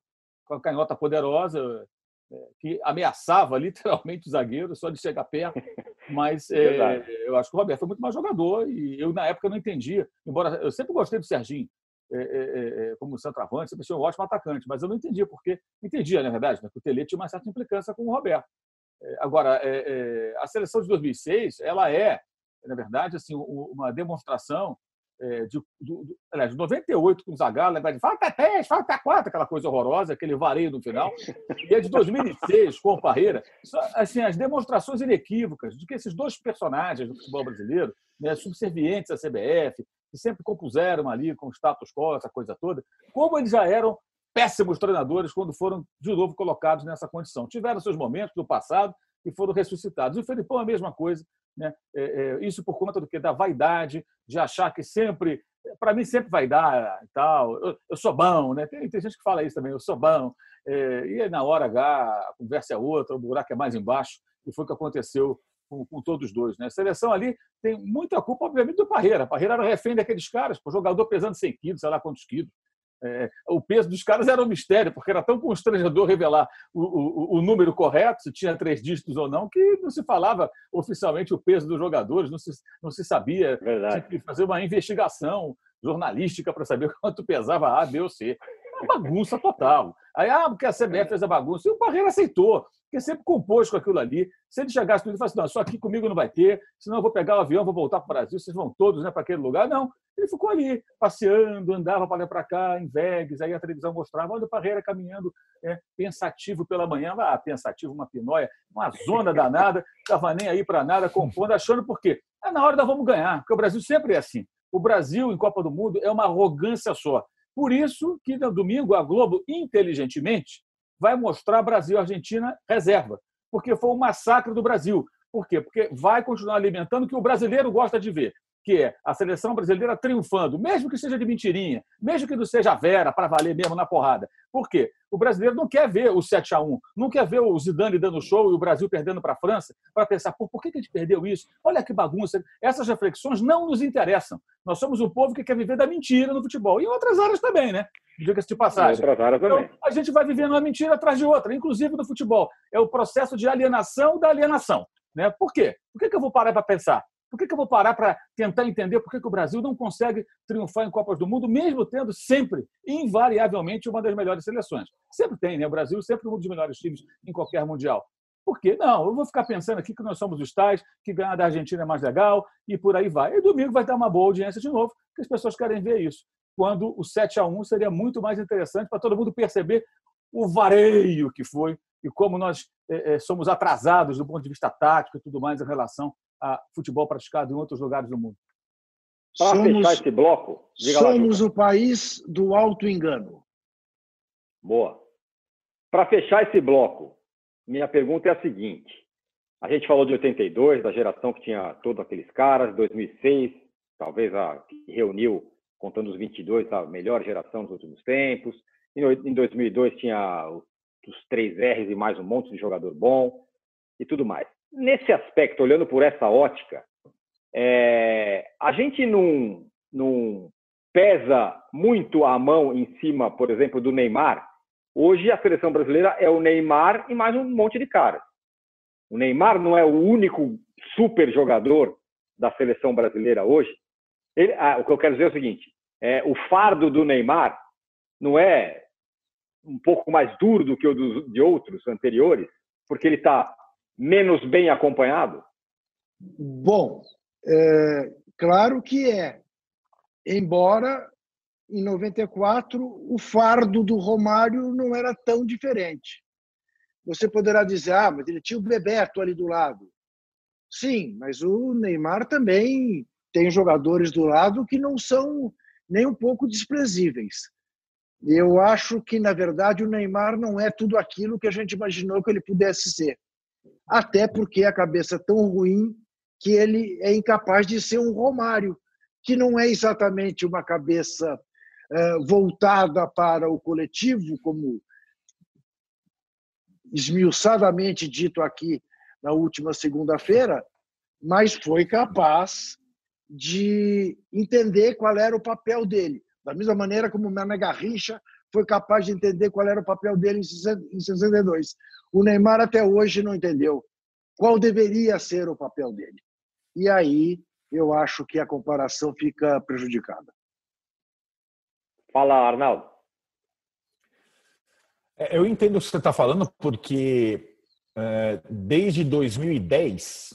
com a canhota poderosa, é, que ameaçava literalmente o zagueiro só de chegar perto. Mas é, eu acho que o Roberto foi muito mais jogador e eu, na época, não entendia. Embora eu sempre gostei do Serginho, é, é, é, como centroavante, sempre achei um ótimo atacante, mas eu não entendia porque. Entendia, na verdade, né, que o Tele tinha uma certa implicância com o Roberto. Agora, a seleção de 2006, ela é, na verdade, assim, uma demonstração de, de, aliás, de 98 com o Zagallo, de falta três, falta quatro, aquela coisa horrorosa, aquele vareio no final. E a de 2006 com o Parreira, assim, as demonstrações inequívocas de que esses dois personagens do futebol brasileiro, né, subservientes à CBF, que sempre compuseram ali com o status quo, essa coisa toda, como eles já eram péssimos treinadores quando foram de novo colocados nessa condição. Tiveram seus momentos do passado e foram ressuscitados. E o Felipão é a mesma coisa. Né? É, é, isso por conta do que? Da vaidade, de achar que sempre. Para mim, sempre vai dar e tal. Eu, eu sou bom, né? Tem, tem, gente que fala isso também, eu sou bom. É, e na hora H, a conversa é outra, o buraco é mais embaixo. E foi o que aconteceu com, com, todos os dois. Né? A seleção ali tem muita culpa, obviamente, do Parreira. Parreira era refém daqueles caras, o jogador pesando 100 quilos, sei lá quantos quilos. É, o peso dos caras era um mistério, porque era tão constrangedor revelar o, o, o, número correto, se tinha três dígitos ou não, que não se falava oficialmente o peso dos jogadores, não se, não se sabia. Verdade. Tinha que fazer uma investigação jornalística para saber quanto pesava A, B ou C. Uma bagunça total. Aí, ah, porque a CBF fez a bagunça. E o Parreira aceitou porque sempre compôs com aquilo ali. Se ele chegasse tudo e falasse, não, só aqui comigo não vai ter, senão eu vou pegar o avião, vou voltar para o Brasil, vocês vão todos né, para aquele lugar. Não, ele ficou ali, passeando, andava para lá para cá, em Vegas, aí a televisão mostrava, olha o Parreira caminhando é, pensativo pela manhã, ah, pensativo, uma pinóia, uma zona danada, estava nem aí para nada, compondo, achando por quê? É na hora da vamos ganhar, porque o Brasil sempre é assim. O Brasil, em Copa do Mundo, é uma arrogância só. Por isso que, no domingo, a Globo, inteligentemente, vai mostrar Brasil e Argentina reserva, porque foi um massacre do Brasil. Por quê? Porque vai continuar alimentando o que o brasileiro gosta de ver, que é a seleção brasileira triunfando, mesmo que seja de mentirinha, mesmo que não seja vera para valer mesmo na porrada. Por quê? O brasileiro não quer ver o 7 a 1 não quer ver o Zidane dando show e o Brasil perdendo para a França, para pensar, por, por que a gente perdeu isso? Olha que bagunça. Essas reflexões não nos interessam. Nós somos um povo que quer viver da mentira no futebol. E em outras áreas também, né? Diga-se de passagem. Em outras áreas então, a gente vai vivendo uma mentira atrás de outra, inclusive no futebol. É o processo de alienação da alienação. Né? Por quê? Por que, que eu vou parar para pensar? Por que, que eu vou parar para tentar entender por que, que o Brasil não consegue triunfar em Copas do Mundo, mesmo tendo sempre, invariavelmente, uma das melhores seleções? Sempre tem, né? O Brasil sempre um dos melhores times em qualquer Mundial. Por quê? Não, eu vou ficar pensando aqui que nós somos os tais, que ganhar da Argentina é mais legal, e por aí vai. E domingo vai dar uma boa audiência de novo, porque as pessoas querem ver isso. Quando o 7 a 1 seria muito mais interessante para todo mundo perceber o vareio que foi e como nós é, somos atrasados do ponto de vista tático e tudo mais em relação a futebol praticado em outros lugares do mundo. Para somos, fechar esse bloco, somos lá, o país do alto engano. Boa. Para fechar esse bloco, minha pergunta é a seguinte: a gente falou de 82, da geração que tinha todos aqueles caras, 2006, talvez a que reuniu, contando os 22, a melhor geração dos últimos tempos. Em 2002 tinha os três R's e mais um monte de jogador bom e tudo mais nesse aspecto, olhando por essa ótica, é, a gente não, não pesa muito a mão em cima, por exemplo, do Neymar. Hoje a seleção brasileira é o Neymar e mais um monte de caras. O Neymar não é o único super jogador da seleção brasileira hoje. Ele, ah, o que eu quero dizer é o seguinte: é, o fardo do Neymar não é um pouco mais duro do que o dos, de outros anteriores? Porque ele está menos bem acompanhado? Bom, é, claro que é. Embora em 94 o fardo do Romário não era tão diferente. Você poderá dizer, ah, mas ele tinha o Bebeto ali do lado. Sim, mas o Neymar também tem jogadores do lado que não são nem um pouco desprezíveis. Eu acho que, na verdade, o Neymar não é tudo aquilo que a gente imaginou que ele pudesse ser. Até porque a cabeça é tão ruim que ele é incapaz de ser um Romário, que não é exatamente uma cabeça é, voltada para o coletivo, como esmiuçadamente dito aqui na última segunda-feira, mas foi capaz de entender qual era o papel dele. Da mesma maneira como o Mané Garrincha foi capaz de entender qual era o papel dele em 62. O Neymar até hoje não entendeu qual deveria ser o papel dele. E aí eu acho que a comparação fica prejudicada. Fala, Arnaldo. É, eu entendo o que você está falando, porque é, desde 2010,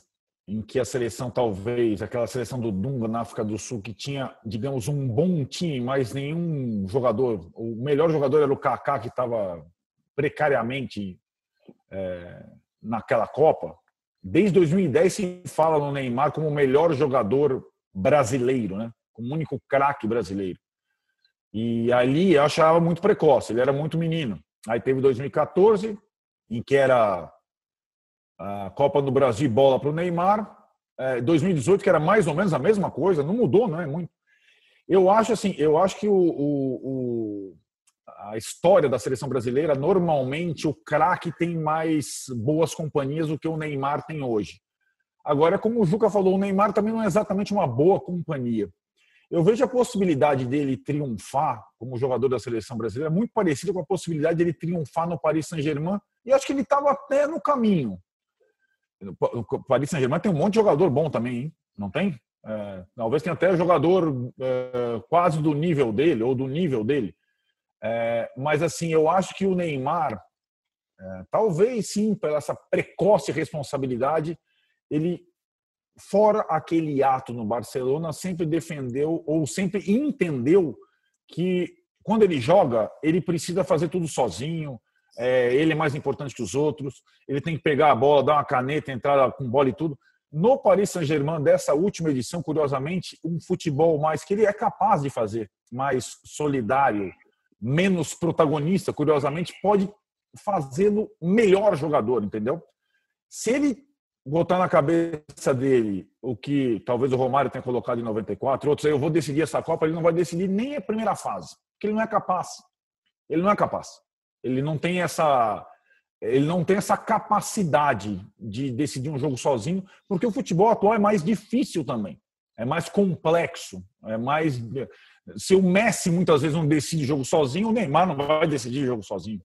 em que a seleção, talvez, aquela seleção do Dunga na África do Sul, que tinha, digamos, um bom time, mas nenhum jogador, o melhor jogador era o Kaká, que estava precariamente é, naquela Copa. Desde 2010 se fala no Neymar como o melhor jogador brasileiro, né? como o único craque brasileiro. E ali eu achava muito precoce, ele era muito menino. Aí teve 2014, em que era a Copa do Brasil bola para o Neymar. É, 2018, que era mais ou menos a mesma coisa, não mudou, não é muito. Eu acho assim, eu acho que o, o, o a história da seleção brasileira, normalmente o craque tem mais boas companhias do que o Neymar tem hoje. Agora, como o Juca falou, o Neymar também não é exatamente uma boa companhia. Eu vejo a possibilidade dele triunfar como jogador da seleção brasileira muito parecida com a possibilidade dele triunfar no Paris Saint-Germain. E acho que ele estava até no caminho. O Paris Saint-Germain tem um monte de jogador bom também, hein? não tem? É, talvez tenha até jogador é, quase do nível dele ou do nível dele. É, mas assim, eu acho que o Neymar, é, talvez sim, pela essa precoce responsabilidade, ele fora aquele ato no Barcelona, sempre defendeu ou sempre entendeu que quando ele joga, ele precisa fazer tudo sozinho, é, ele é mais importante que os outros, ele tem que pegar a bola, dar uma caneta, entrar com bola e tudo. No Paris Saint-Germain, dessa última edição, curiosamente, um futebol mais que ele é capaz de fazer, mais solidário, menos protagonista, curiosamente, pode fazê-lo melhor jogador, entendeu? Se ele botar na cabeça dele o que talvez o Romário tenha colocado em 94, outros aí, eu vou decidir essa Copa, ele não vai decidir nem a primeira fase, porque ele não é capaz. Ele não é capaz. Ele não tem essa ele não tem essa capacidade de decidir um jogo sozinho, porque o futebol atual é mais difícil também. É mais complexo, é mais se o Messi muitas vezes não decide jogo sozinho, o Neymar não vai decidir jogo sozinho.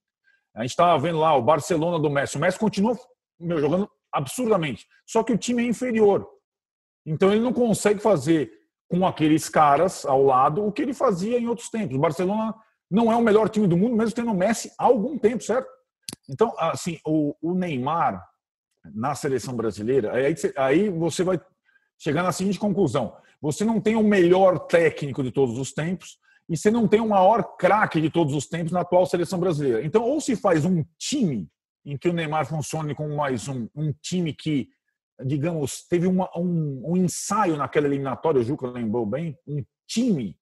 A gente estava vendo lá o Barcelona do Messi. O Messi continua meu, jogando absurdamente. Só que o time é inferior. Então ele não consegue fazer com aqueles caras ao lado o que ele fazia em outros tempos. O Barcelona não é o melhor time do mundo, mesmo tendo o Messi há algum tempo, certo? Então, assim, o, o Neymar na seleção brasileira, aí, aí você vai chegar na seguinte conclusão: você não tem o melhor técnico de todos os tempos e você não tem o maior craque de todos os tempos na atual seleção brasileira. Então, ou se faz um time em que o Neymar funcione como mais um, um time que, digamos, teve uma, um, um, ensaio naquela eliminatória, o Juca lembrou bem, um time,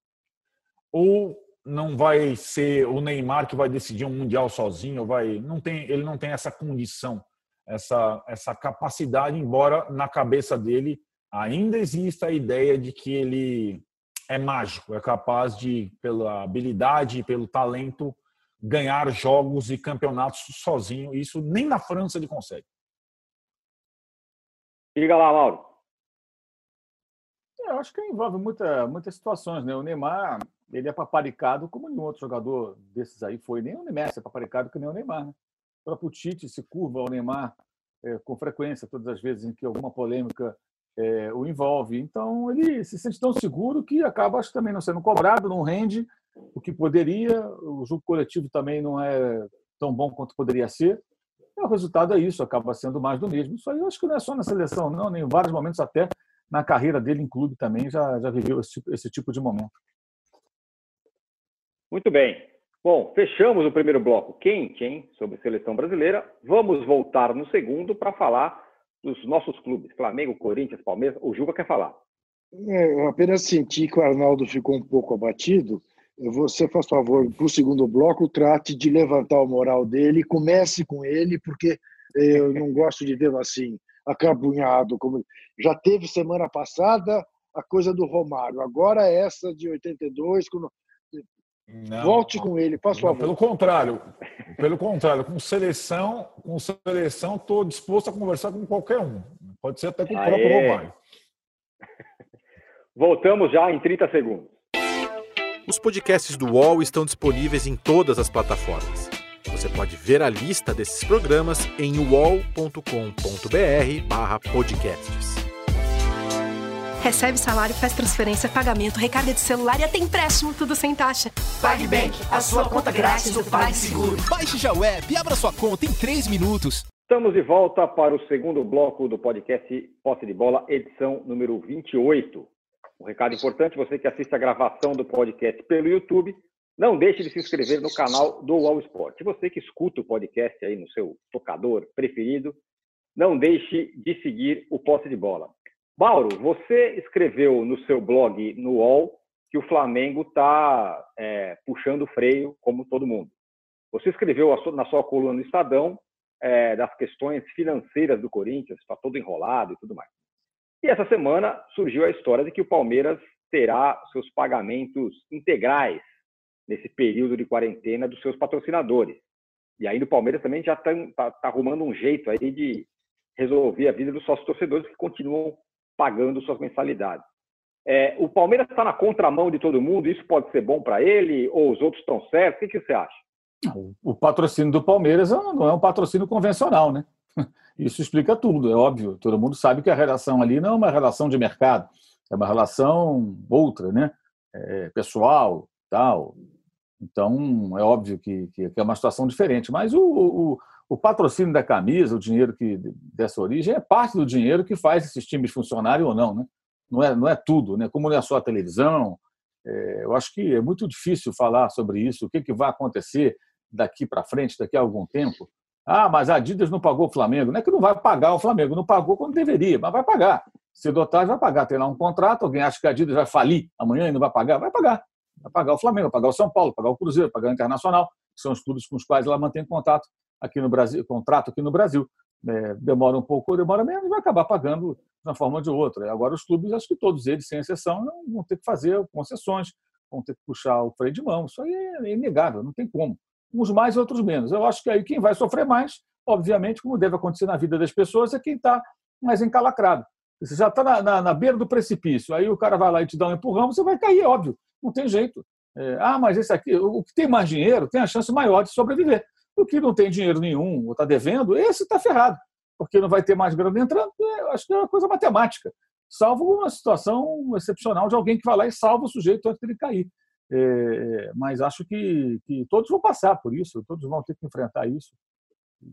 ou não vai ser o Neymar que vai decidir um mundial sozinho, vai, não tem, ele não tem essa condição, essa, essa capacidade, embora na cabeça dele ainda exista a ideia de que ele é mágico, é capaz de, pela habilidade e pelo talento, ganhar jogos e campeonatos sozinho. Isso nem na França ele consegue. Diga lá, Mauro. É, eu acho que envolve muita, muitas situações, né? O Neymar, ele é paparicado como nenhum outro jogador desses aí foi. Nem o Neymar é paparicado que nem o Neymar, né? O próprio Tite se curva ao Neymar é, com frequência, todas as vezes em que alguma polêmica é, o envolve. Então, ele se sente tão seguro que acaba acho, também não sendo cobrado, não rende, o que poderia, o jogo coletivo também não é tão bom quanto poderia ser. E o resultado é isso, acaba sendo mais do mesmo. Isso aí eu acho que não é só na seleção, não, nem em vários momentos até na carreira dele em clube também já, já viveu esse, esse tipo de momento. Muito bem. Bom, fechamos o primeiro bloco quente, hein, sobre seleção brasileira. Vamos voltar no segundo para falar dos nossos clubes, Flamengo, Corinthians, Palmeiras. O Juba quer falar. É, eu apenas senti que o Arnaldo ficou um pouco abatido. Você, faz favor, para o segundo bloco, trate de levantar o moral dele, comece com ele, porque eu não gosto de vê-lo assim, acabunhado. Como... Já teve semana passada a coisa do Romário, agora essa de 82. Quando... Não, Volte com ele, faça favor. Pelo contrário, pelo contrário, com seleção, com seleção, estou disposto a conversar com qualquer um. Pode ser até com o Aê. próprio Romário. Voltamos já em 30 segundos. Os podcasts do UOL estão disponíveis em todas as plataformas. Você pode ver a lista desses programas em uol.com.br/podcasts. Recebe salário, faz transferência, pagamento, recarga de celular e até empréstimo, tudo sem taxa. PagBank, a sua conta grátis do PagSeguro. Baixe já o app e abra sua conta em 3 minutos. Estamos de volta para o segundo bloco do podcast Posse de Bola, edição número 28. Um recado importante, você que assiste a gravação do podcast pelo YouTube, não deixe de se inscrever no canal do Wall Sport. Você que escuta o podcast aí no seu tocador preferido, não deixe de seguir o Posse de Bola. Mauro, você escreveu no seu blog no UOL que o Flamengo está é, puxando o freio, como todo mundo. Você escreveu na sua coluna no Estadão é, das questões financeiras do Corinthians, está todo enrolado e tudo mais. E essa semana surgiu a história de que o Palmeiras terá seus pagamentos integrais nesse período de quarentena dos seus patrocinadores. E ainda o Palmeiras também já está tá, tá arrumando um jeito aí de resolver a vida dos sócios torcedores que continuam pagando suas mensalidades. É, o Palmeiras está na contramão de todo mundo, isso pode ser bom para ele, ou os outros estão certos? O que, que você acha? O patrocínio do Palmeiras não é um patrocínio convencional, né? Isso explica tudo, é óbvio. Todo mundo sabe que a relação ali não é uma relação de mercado, é uma relação outra, né? É pessoal, tal. Então, é óbvio que, que, é uma situação diferente. Mas o, o, o, patrocínio da camisa, o dinheiro que dessa origem, é parte do dinheiro que faz esses times funcionarem ou não, né? Não é, não é tudo, né? Como não é só a televisão. É, eu acho que é muito difícil falar sobre isso, o que, que vai acontecer daqui para frente, daqui a algum tempo. Ah, mas a Adidas não pagou o Flamengo. Não é que não vai pagar o Flamengo, não pagou quando deveria, mas vai pagar. Cedo ou tarde vai pagar. Tem lá um contrato, alguém acha que a Adidas vai falir amanhã e não vai pagar? Vai pagar. Vai pagar o Flamengo, vai pagar o São Paulo, vai pagar o Cruzeiro, vai pagar o Internacional, que são os clubes com os quais ela mantém contato aqui no Brasil, contrato aqui no Brasil. É, demora um pouco, demora menos, vai acabar pagando de uma forma ou de outra. Agora, os clubes, acho que todos eles, sem exceção, vão ter que fazer concessões, vão ter que puxar o freio de mão. Isso aí é inegável, não tem como uns mais outros menos. Eu acho que aí quem vai sofrer mais, obviamente, como deve acontecer na vida das pessoas, é quem está mais encalacrado. Você já está na, na, na, beira do precipício, aí o cara vai lá e te dá um empurrão, você vai cair, é óbvio, não tem jeito. É, ah, mas esse aqui, o que tem mais dinheiro tem a chance maior de sobreviver. O que não tem dinheiro nenhum ou está devendo, esse está ferrado, porque não vai ter mais grana entrando. É, acho que é uma coisa matemática, salvo uma situação excepcional de alguém que vai lá e salva o sujeito antes dele cair. É, mas acho que, que todos vão passar por isso, todos vão ter que enfrentar isso.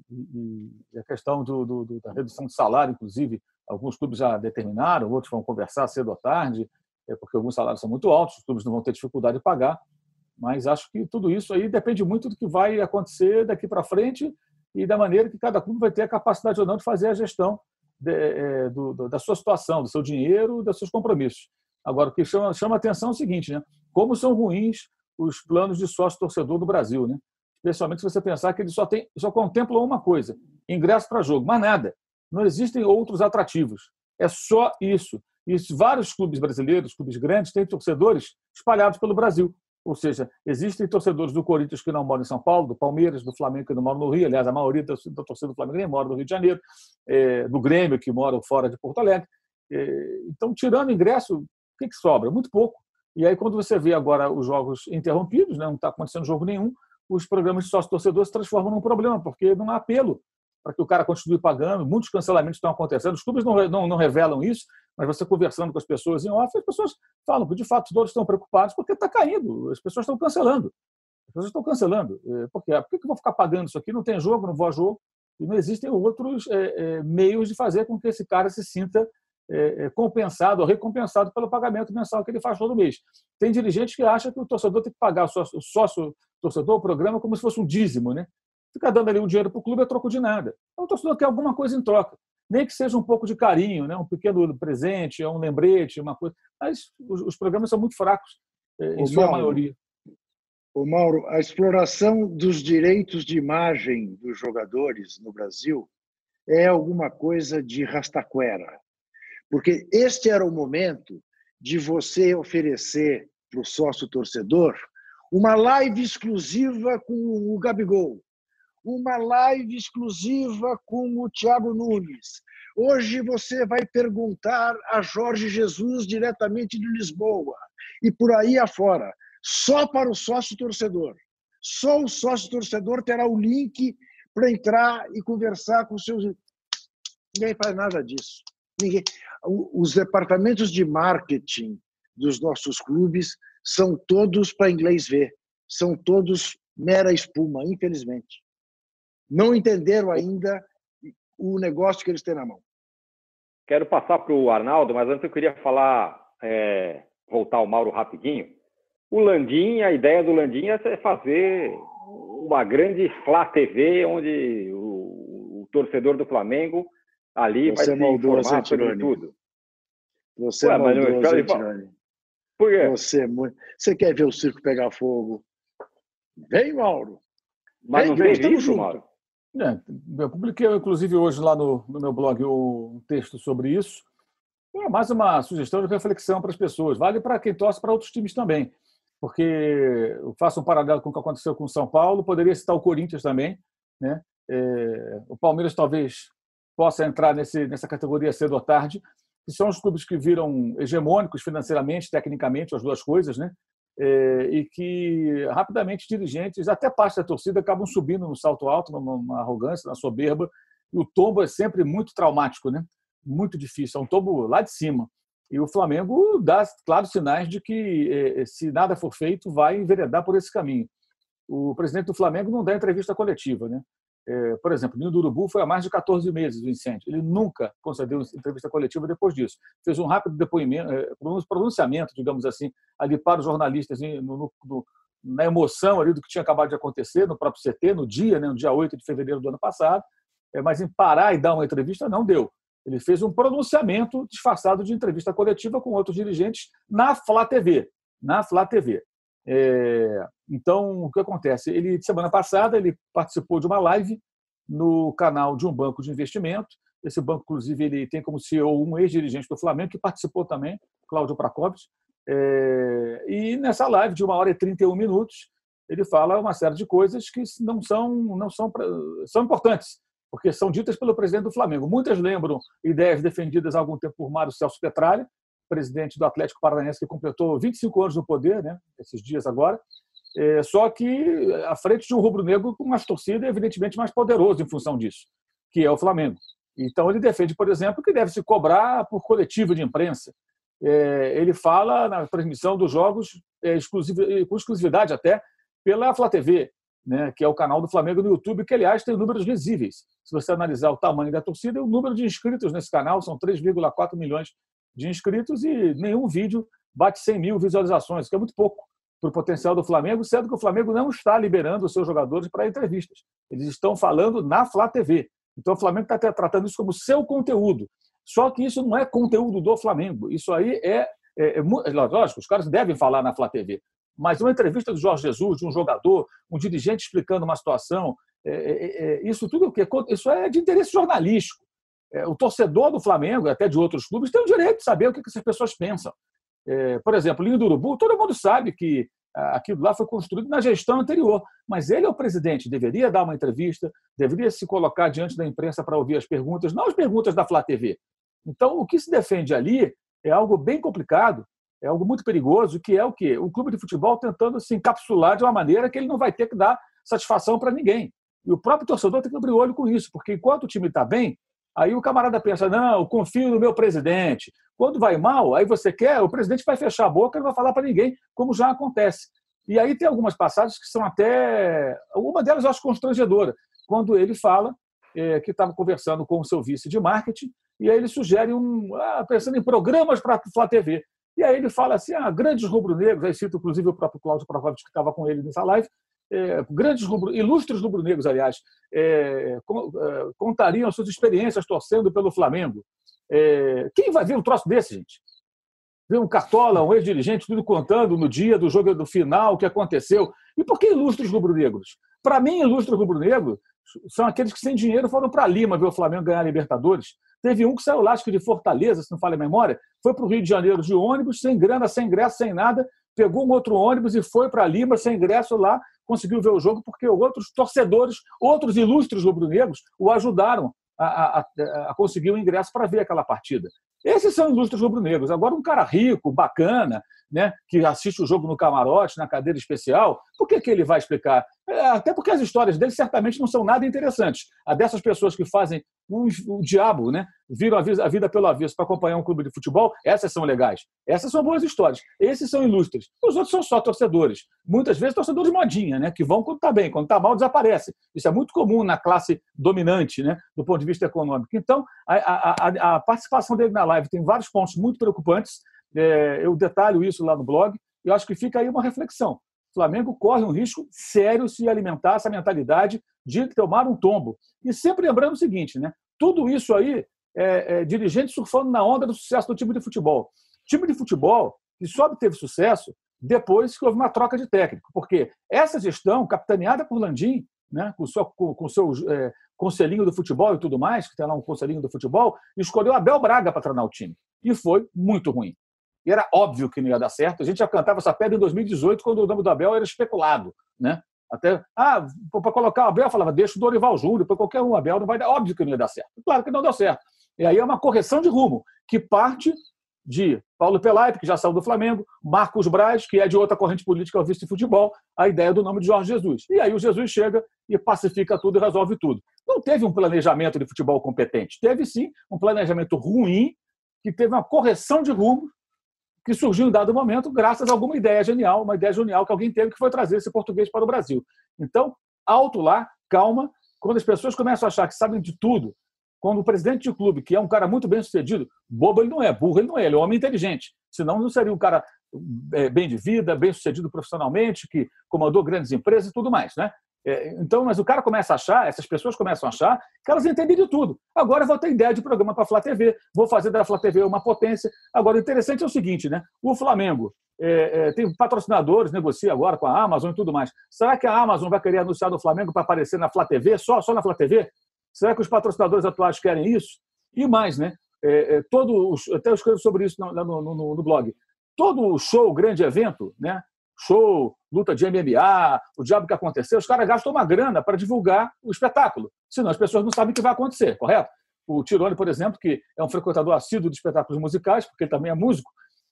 E, e a questão do, do, da redução de salário, inclusive, alguns clubes já determinaram, outros vão conversar cedo ou tarde, é porque alguns salários são muito altos, os clubes não vão ter dificuldade de pagar. Mas acho que tudo isso aí depende muito do que vai acontecer daqui para frente e da maneira que cada clube vai ter a capacidade ou não de fazer a gestão de, é, do, da sua situação, do seu dinheiro, dos seus compromissos. Agora, o que chama, chama atenção é o seguinte, né? como são ruins os planos de sócio-torcedor do Brasil. Né? Especialmente se você pensar que eles só, tem, só contemplam uma coisa, ingresso para jogo, mas nada. Não existem outros atrativos. É só isso. E vários clubes brasileiros, clubes grandes, têm torcedores espalhados pelo Brasil. Ou seja, existem torcedores do Corinthians que não moram em São Paulo, do Palmeiras, do Flamengo que não moram no Rio. Aliás, a maioria da torcida do Flamengo nem mora no Rio de Janeiro, é, do Grêmio que mora fora de Porto Alegre. É, então, tirando ingresso, o que, que sobra? Muito pouco. E aí, quando você vê agora os jogos interrompidos, né, não está acontecendo jogo nenhum, os programas de sócio-torcedor se transformam num problema, porque não há apelo para que o cara continue pagando. Muitos cancelamentos estão acontecendo. Os clubes não, não, não revelam isso, mas você conversando com as pessoas em off, as pessoas falam que de fato todos estão preocupados porque está caindo, as pessoas estão cancelando. As pessoas estão cancelando. É, por quê? Por que eu vou ficar pagando isso aqui? Não tem jogo, não vou a jogo. E não existem outros é, é, meios de fazer com que esse cara se sinta é, é, compensado ou recompensado pelo pagamento mensal que ele faz todo mês. Tem dirigentes que acham que o torcedor tem que pagar o sócio, o sócio torcedor, o programa, como se fosse um dízimo, né? Fica dando ali um dinheiro para o clube a troco de nada. Então, o torcedor quer alguma coisa em troca. Nem que seja um pouco de carinho, né? um pequeno presente, um lembrete, uma coisa. Mas os, os programas são muito fracos, é, em o sua Mauro, maioria. O Mauro, a exploração dos direitos de imagem dos jogadores no Brasil é alguma coisa de rastaquera. Porque este era o momento de você oferecer para o sócio torcedor uma live exclusiva com o Gabigol, uma live exclusiva com o Thiago Nunes. Hoje você vai perguntar a Jorge Jesus diretamente de Lisboa e por aí afora, só para o sócio torcedor. Só o sócio torcedor terá o link para entrar e conversar com seus. Ninguém faz nada disso. Ninguém os departamentos de marketing dos nossos clubes são todos para inglês ver, são todos mera espuma, infelizmente. Não entenderam ainda o negócio que eles têm na mão. Quero passar para o Arnaldo, mas antes eu queria falar, é, voltar ao Mauro rapidinho. O Landim, a ideia do Landim é fazer uma grande Flá TV, onde o, o torcedor do Flamengo Ali Você vai se informar sobre tudo. Você Ué, é maldoso, hein? Por quê? Você, é. Você quer ver o circo pegar fogo? Vem, Mauro. Mas Vem, não tem isso, Mauro? É, eu publiquei, inclusive, hoje lá no, no meu blog um texto sobre isso. É mais uma sugestão de reflexão para as pessoas. Vale para quem torce para outros times também. Porque eu faço um paralelo com o que aconteceu com o São Paulo, poderia citar o Corinthians também. Né? É, o Palmeiras talvez possa entrar nesse, nessa categoria cedo ou tarde, que são os clubes que viram hegemônicos financeiramente, tecnicamente, as duas coisas, né? É, e que rapidamente dirigentes, até parte da torcida, acabam subindo no salto alto, numa arrogância, na soberba, e o tombo é sempre muito traumático, né? muito difícil, é um tombo lá de cima. E o Flamengo dá claros sinais de que, é, se nada for feito, vai enveredar por esse caminho. O presidente do Flamengo não dá entrevista coletiva, né? É, por exemplo, Ninho do Urubu foi há mais de 14 meses o incêndio. Ele nunca concedeu entrevista coletiva depois disso. Fez um rápido depoimento, é, pronunciamento, digamos assim, ali para os jornalistas no, no, na emoção ali do que tinha acabado de acontecer no próprio CT, no dia, né, no dia 8 de fevereiro do ano passado. É, mas em parar e dar uma entrevista, não deu. Ele fez um pronunciamento disfarçado de entrevista coletiva com outros dirigentes na Flá TV. Na Flá TV. É, então, o que acontece? Ele, semana passada, ele participou de uma live no canal de um banco de investimento. Esse banco, inclusive, ele tem como CEO um ex-dirigente do Flamengo, que participou também, Cláudio Prakovic. É, e nessa live, de uma hora e 31 minutos, ele fala uma série de coisas que não são, não são, são importantes, porque são ditas pelo presidente do Flamengo. Muitas lembram ideias defendidas há algum tempo por Mário Celso Petralha, presidente do Atlético Paranaense, que completou 25 anos no poder, né, esses dias agora, é, só que à frente de um rubro-negro com uma torcida evidentemente mais poderoso em função disso, que é o Flamengo. Então ele defende, por exemplo, que deve se cobrar por coletivo de imprensa. É, ele fala na transmissão dos jogos é, com exclusividade até pela Flá TV, né, que é o canal do Flamengo no YouTube, que aliás tem números visíveis. Se você analisar o tamanho da torcida, o número de inscritos nesse canal são 3,4 milhões de inscritos e nenhum vídeo bate 100 mil visualizações, que é muito pouco para o potencial do Flamengo, sendo que o Flamengo não está liberando os seus jogadores para entrevistas. Eles estão falando na Flá TV. Então o Flamengo está tratando isso como seu conteúdo. Só que isso não é conteúdo do Flamengo. Isso aí é, é, é, é lógico, os caras devem falar na Flá TV. Mas uma entrevista do Jorge Jesus, de um jogador, um dirigente explicando uma situação, é, é, é isso tudo o que isso é de interesse jornalístico. É, o torcedor do Flamengo, até de outros clubes, tem o direito de saber o que essas pessoas pensam. É, por exemplo, Linho do Urubu, todo mundo sabe que ah, aquilo lá foi construído na gestão anterior, mas ele é o presidente, deveria dar uma entrevista, deveria se colocar diante da imprensa para ouvir as perguntas, não as perguntas da Flá TV. Então, o que se defende ali é algo bem complicado, é algo muito perigoso, que é o quê? O clube de futebol tentando se encapsular de uma maneira que ele não vai ter que dar satisfação para ninguém. E o próprio torcedor tem que abrir o olho com isso, porque enquanto o time está bem, Aí o camarada pensa, não, confio no meu presidente. Quando vai mal, aí você quer, o presidente vai fechar a boca e não vai falar para ninguém, como já acontece. E aí tem algumas passagens que são até. Uma delas eu acho constrangedora, quando ele fala é, que estava conversando com o seu vice de marketing, e aí ele sugere um. Ah, pensando em programas para a TV. E aí ele fala assim: ah, grandes rubro-negros, aí cito inclusive o próprio Cláudio Provavelmente que estava com ele nessa live, é, grandes rubro, ilustres rubro-negros, aliás, é, é, contariam suas experiências torcendo pelo Flamengo. É, quem vai ver um troço desse, gente? Ver um cartola, um ex-dirigente, tudo contando no dia do jogo do final, o que aconteceu. E por que ilustres rubro-negros? Para mim, ilustres rubro-negro são aqueles que sem dinheiro foram para Lima ver o Flamengo ganhar a Libertadores. Teve um que saiu lá, acho que de Fortaleza, se não falha a memória, foi para o Rio de Janeiro de ônibus, sem grana, sem ingresso, sem nada, pegou um outro ônibus e foi para Lima sem ingresso lá, conseguiu ver o jogo porque outros torcedores, outros ilustres rubro-negros o ajudaram a, a, a, conseguir o ingresso para ver aquela partida. Esses são ilustres rubro-negros. Agora, um cara rico, bacana, né, que assiste o jogo no camarote, na cadeira especial, por que, que ele vai explicar? É, até porque as histórias dele certamente não são nada interessantes. A dessas pessoas que fazem o, o diabo, né, viram a vida, a vida pelo avesso para acompanhar um clube de futebol, essas são legais. Essas são boas histórias. Esses são ilustres. Os outros são só torcedores. Muitas vezes torcedores modinha, né, que vão quando está bem, quando está mal desaparece. Isso é muito comum na classe dominante, né, do ponto de vista econômico. Então, a, a, a participação dele na live tem vários pontos muito preocupantes é, eu detalho isso lá no blog, e eu acho que fica aí uma reflexão. O Flamengo corre um risco sério se alimentar essa mentalidade de tomar um tombo. E sempre lembrando o seguinte, né? tudo isso aí é, é dirigente surfando na onda do sucesso do time de futebol. Time de futebol que só obteve sucesso depois que houve uma troca de técnico, porque essa gestão, capitaneada por Landim, né, com o seu, com, com seu é, conselhinho do futebol e tudo mais, que tem lá um conselhinho do futebol, escolheu Abel Braga para treinar o time. E foi muito ruim. E era óbvio que não ia dar certo. A gente já cantava essa pedra em 2018, quando o nome do Abel era especulado. Né? Até, ah, para colocar o Abel, falava, deixa o Dorival Júnior, para qualquer um, Abel não vai dar. Óbvio que não ia dar certo. Claro que não deu certo. E aí é uma correção de rumo, que parte de Paulo Pelaipe, que já saiu do Flamengo, Marcos Braz, que é de outra corrente política, é o vice de futebol, a ideia do nome de Jorge Jesus. E aí o Jesus chega e pacifica tudo e resolve tudo. Não teve um planejamento de futebol competente, teve sim um planejamento ruim, que teve uma correção de rumo que surgiu em dado momento graças a alguma ideia genial, uma ideia genial que alguém teve que foi trazer esse português para o Brasil. Então, alto lá, calma. Quando as pessoas começam a achar que sabem de tudo, quando o presidente de clube, que é um cara muito bem sucedido, bobo ele não é, burro ele não é, ele é um homem inteligente. Senão não seria um cara é, bem de vida, bem sucedido profissionalmente, que comandou grandes empresas e tudo mais, né? É, então, mas o cara começa a achar, essas pessoas começam a achar que elas entendem de tudo. Agora eu vou ter ideia de programa para a Flá TV, vou fazer da Flá TV uma potência. Agora, o interessante é o seguinte, né? O Flamengo é, é, tem patrocinadores, negocia agora com a Amazon e tudo mais. Será que a Amazon vai querer anunciar no Flamengo para aparecer na Flá TV, só, só na Flá TV? Será que os patrocinadores atuais querem isso? E mais, né? É, é até eu escrevo sobre isso no, no, no, no blog. Todo show, grande evento, né? Show, luta de MMA, o diabo que aconteceu, os caras gastam uma grana para divulgar o espetáculo. Senão as pessoas não sabem o que vai acontecer, correto? O Tirone, por exemplo, que é um frequentador assíduo de espetáculos musicais, porque ele também é músico,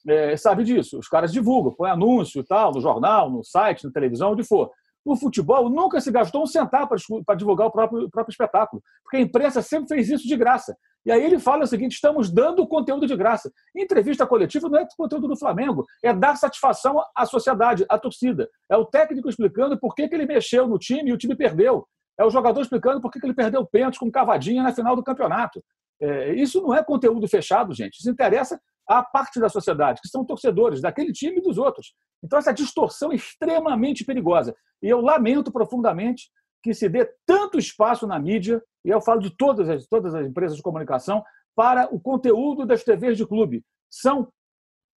é, sabe disso. Os caras divulgam, põe anúncio e tal, no jornal, no site, na televisão, onde for. No futebol, nunca se gastou um centavo para divulgar o próprio, o próprio espetáculo, porque a imprensa sempre fez isso de graça. E aí ele fala o seguinte: estamos dando conteúdo de graça. Entrevista coletiva não é conteúdo do Flamengo, é dar satisfação à sociedade, à torcida. É o técnico explicando por que, que ele mexeu no time e o time perdeu. É o jogador explicando por que, que ele perdeu pênalti com cavadinha na final do campeonato. É, isso não é conteúdo fechado, gente. Isso interessa à parte da sociedade, que são torcedores daquele time e dos outros. Então, essa distorção é extremamente perigosa. E eu lamento profundamente que se dê tanto espaço na mídia, e eu falo de todas as, todas as empresas de comunicação, para o conteúdo das TVs de clube. São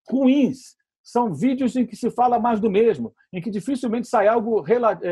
ruins, são vídeos em que se fala mais do mesmo, em que dificilmente sai algo é,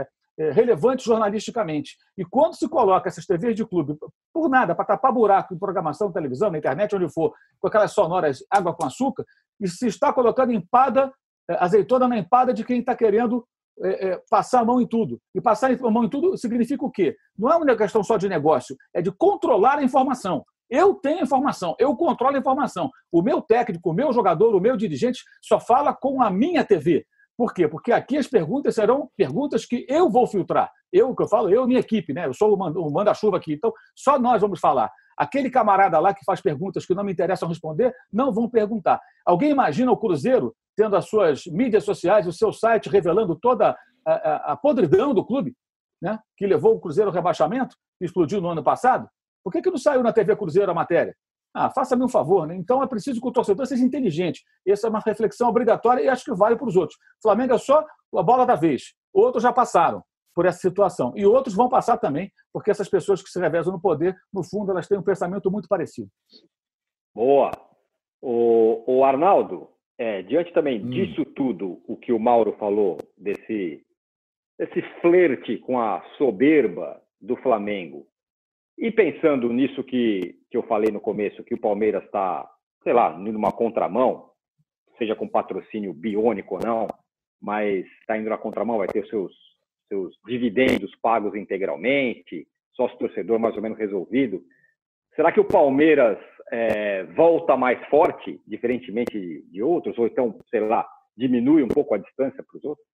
é, é, relevante jornalisticamente. E quando se coloca essas TVs de clube, por nada, para tapar buraco em programação, televisão, na internet, onde for, com aquelas sonoras água com açúcar, e se está colocando empada, é, azeitona na empada de quem está querendo é, é, passar a mão em tudo. E passar a mão em tudo significa o quê? Não é uma questão só de negócio, é de controlar a informação. Eu tenho informação, eu controlo a informação. O meu técnico, o meu jogador, o meu dirigente só fala com a minha TV. Por quê? Porque aqui as perguntas serão perguntas que eu vou filtrar. Eu, que eu falo, eu minha equipe, né? Eu sou o manda-chuva aqui, então só nós vamos falar. Aquele camarada lá que faz perguntas que não me interessam responder, não vão perguntar. Alguém imagina o Cruzeiro tendo as suas mídias sociais, o seu site revelando toda a, a, a podridão do clube, né? que levou o Cruzeiro ao rebaixamento, que explodiu no ano passado? Por que, que não saiu na TV Cruzeiro a matéria? Ah, faça-me um favor, né? Então é preciso que o torcedor seja inteligente. Essa é uma reflexão obrigatória e acho que vale para os outros. O Flamengo é só a bola da vez. Outros já passaram por essa situação. E outros vão passar também, porque essas pessoas que se revezam no poder, no fundo, elas têm um pensamento muito parecido. Boa. O, o Arnaldo, é, diante também hum. disso tudo, o que o Mauro falou, desse, desse flerte com a soberba do Flamengo, e pensando nisso que, que eu falei no começo, que o Palmeiras está, sei lá, numa contramão, seja com patrocínio biônico ou não, mas está indo na contramão, vai ter os seus, seus dividendos pagos integralmente, sócio torcedor mais ou menos resolvido. Será que o Palmeiras é, volta mais forte, diferentemente de, de outros, ou então, sei lá, diminui um pouco a distância para os outros?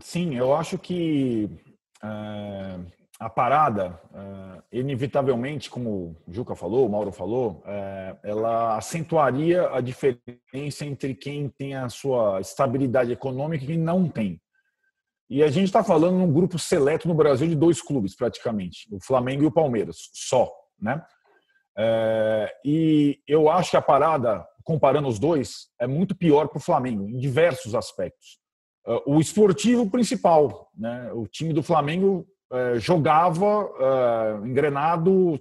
Sim, eu acho que é, a parada, é, inevitavelmente, como o Juca falou, o Mauro falou, é, ela acentuaria a diferença entre quem tem a sua estabilidade econômica e quem não tem. E a gente está falando num grupo seleto no Brasil de dois clubes, praticamente, o Flamengo e o Palmeiras, só, né? É, e eu acho que a parada, comparando os dois, é muito pior para o Flamengo, em diversos aspectos. O esportivo principal. Né? O time do Flamengo eh, jogava eh, engrenado,